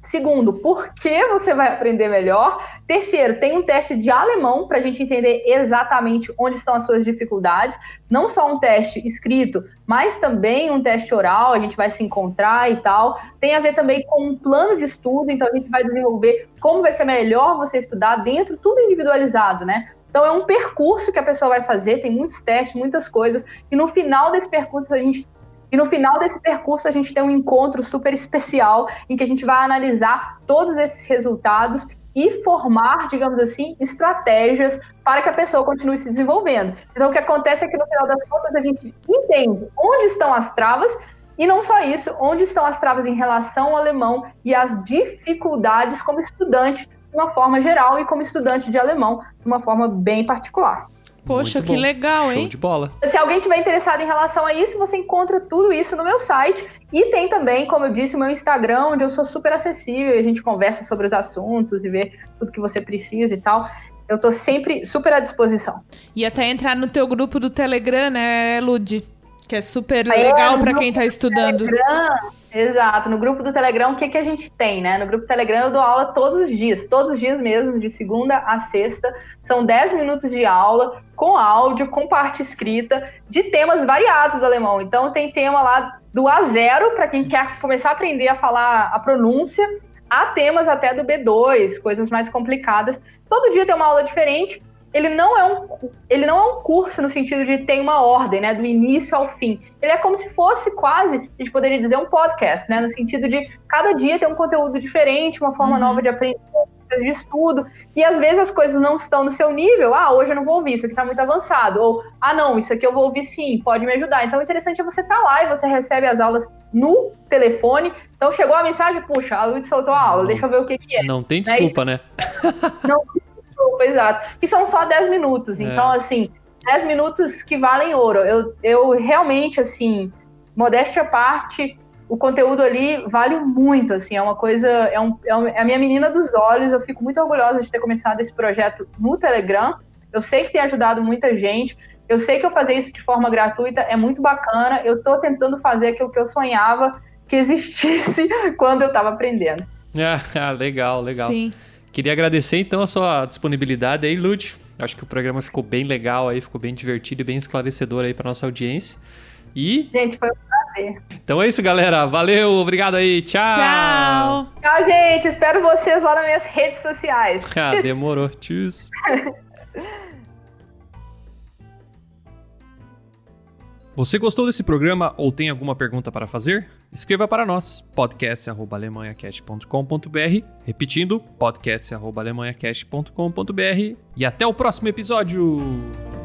Segundo, por que você vai aprender melhor? Terceiro, tem um teste de alemão para a gente entender exatamente onde estão as suas dificuldades. Não só um teste escrito, mas também um teste oral. A gente vai se encontrar e tal. Tem a ver também com um plano de estudo. Então a gente vai desenvolver como vai ser melhor você estudar dentro, tudo individualizado, né? Então é um percurso que a pessoa vai fazer. Tem muitos testes, muitas coisas. E no final desse percurso a gente e no final desse percurso, a gente tem um encontro super especial em que a gente vai analisar todos esses resultados e formar, digamos assim, estratégias para que a pessoa continue se desenvolvendo. Então, o que acontece é que no final das contas, a gente entende onde estão as travas e não só isso, onde estão as travas em relação ao alemão e as dificuldades como estudante de uma forma geral e como estudante de alemão de uma forma bem particular. Poxa, que legal, Show hein? de bola. Se alguém tiver interessado em relação a isso, você encontra tudo isso no meu site. E tem também, como eu disse, o meu Instagram, onde eu sou super acessível e a gente conversa sobre os assuntos e vê tudo que você precisa e tal. Eu tô sempre super à disposição. E até entrar no teu grupo do Telegram, né, Lud? Que é super É, legal pra grupo quem tá estudando. Telegram, exato. No grupo do Telegram, o que, que a gente tem, né? No grupo do Telegram eu dou aula todos os dias, todos os dias mesmo, de segunda a sexta. São 10 minutos de aula, com áudio, com parte escrita, de temas variados do alemão. Então tem tema lá do A zero, para quem quer começar a aprender a falar a pronúncia, há temas até do B2, coisas mais complicadas. Todo dia tem uma aula diferente. Ele não é um, ele não é um curso no sentido de ter uma ordem, né, do início ao fim. Ele é como se fosse quase, a gente poderia dizer, um podcast, né, no sentido de cada dia ter um conteúdo diferente, uma forma Uhum. nova de aprender, de estudo. E às vezes as coisas não estão no seu nível. Ah, hoje eu não vou ouvir, isso aqui tá muito avançado. Ou, ah, não, isso aqui eu vou ouvir sim, pode me ajudar. Então o interessante é você estar lá e você recebe as aulas no telefone. Então chegou a mensagem, puxa, a Luz soltou a aula, Não. deixa eu ver o que, que é. Não tem desculpa, né? Desculpa, exato. E são só 10 minutos. É. Então, assim, 10 minutos que valem ouro. Eu, eu realmente, assim, modéstia à parte, o conteúdo ali vale muito, assim, é uma coisa, é, um, é, um- é a minha menina dos olhos, eu fico muito orgulhosa de ter começado esse projeto no Telegram, eu sei que tem ajudado muita gente, eu sei que eu fazer isso de forma gratuita é muito bacana, eu tô tentando fazer aquilo que eu sonhava que existisse quando eu tava aprendendo. Ah, legal, legal. Sim. Queria agradecer então a sua disponibilidade aí, Lud. Acho que o programa ficou bem legal aí, ficou bem divertido e bem esclarecedor aí para nossa audiência. E Gente, foi um prazer. então é isso, galera. Valeu, obrigado aí. Tchau. Tchau. Tchau, gente. Espero vocês lá nas minhas redes sociais. Ah, Tchau. demorou. Tchau. Você gostou desse programa ou tem alguma pergunta para fazer? Escreva para nós, podcast.alemanhacast.com.br, repetindo, podcast.alemanhacast.com.br e até o próximo episódio!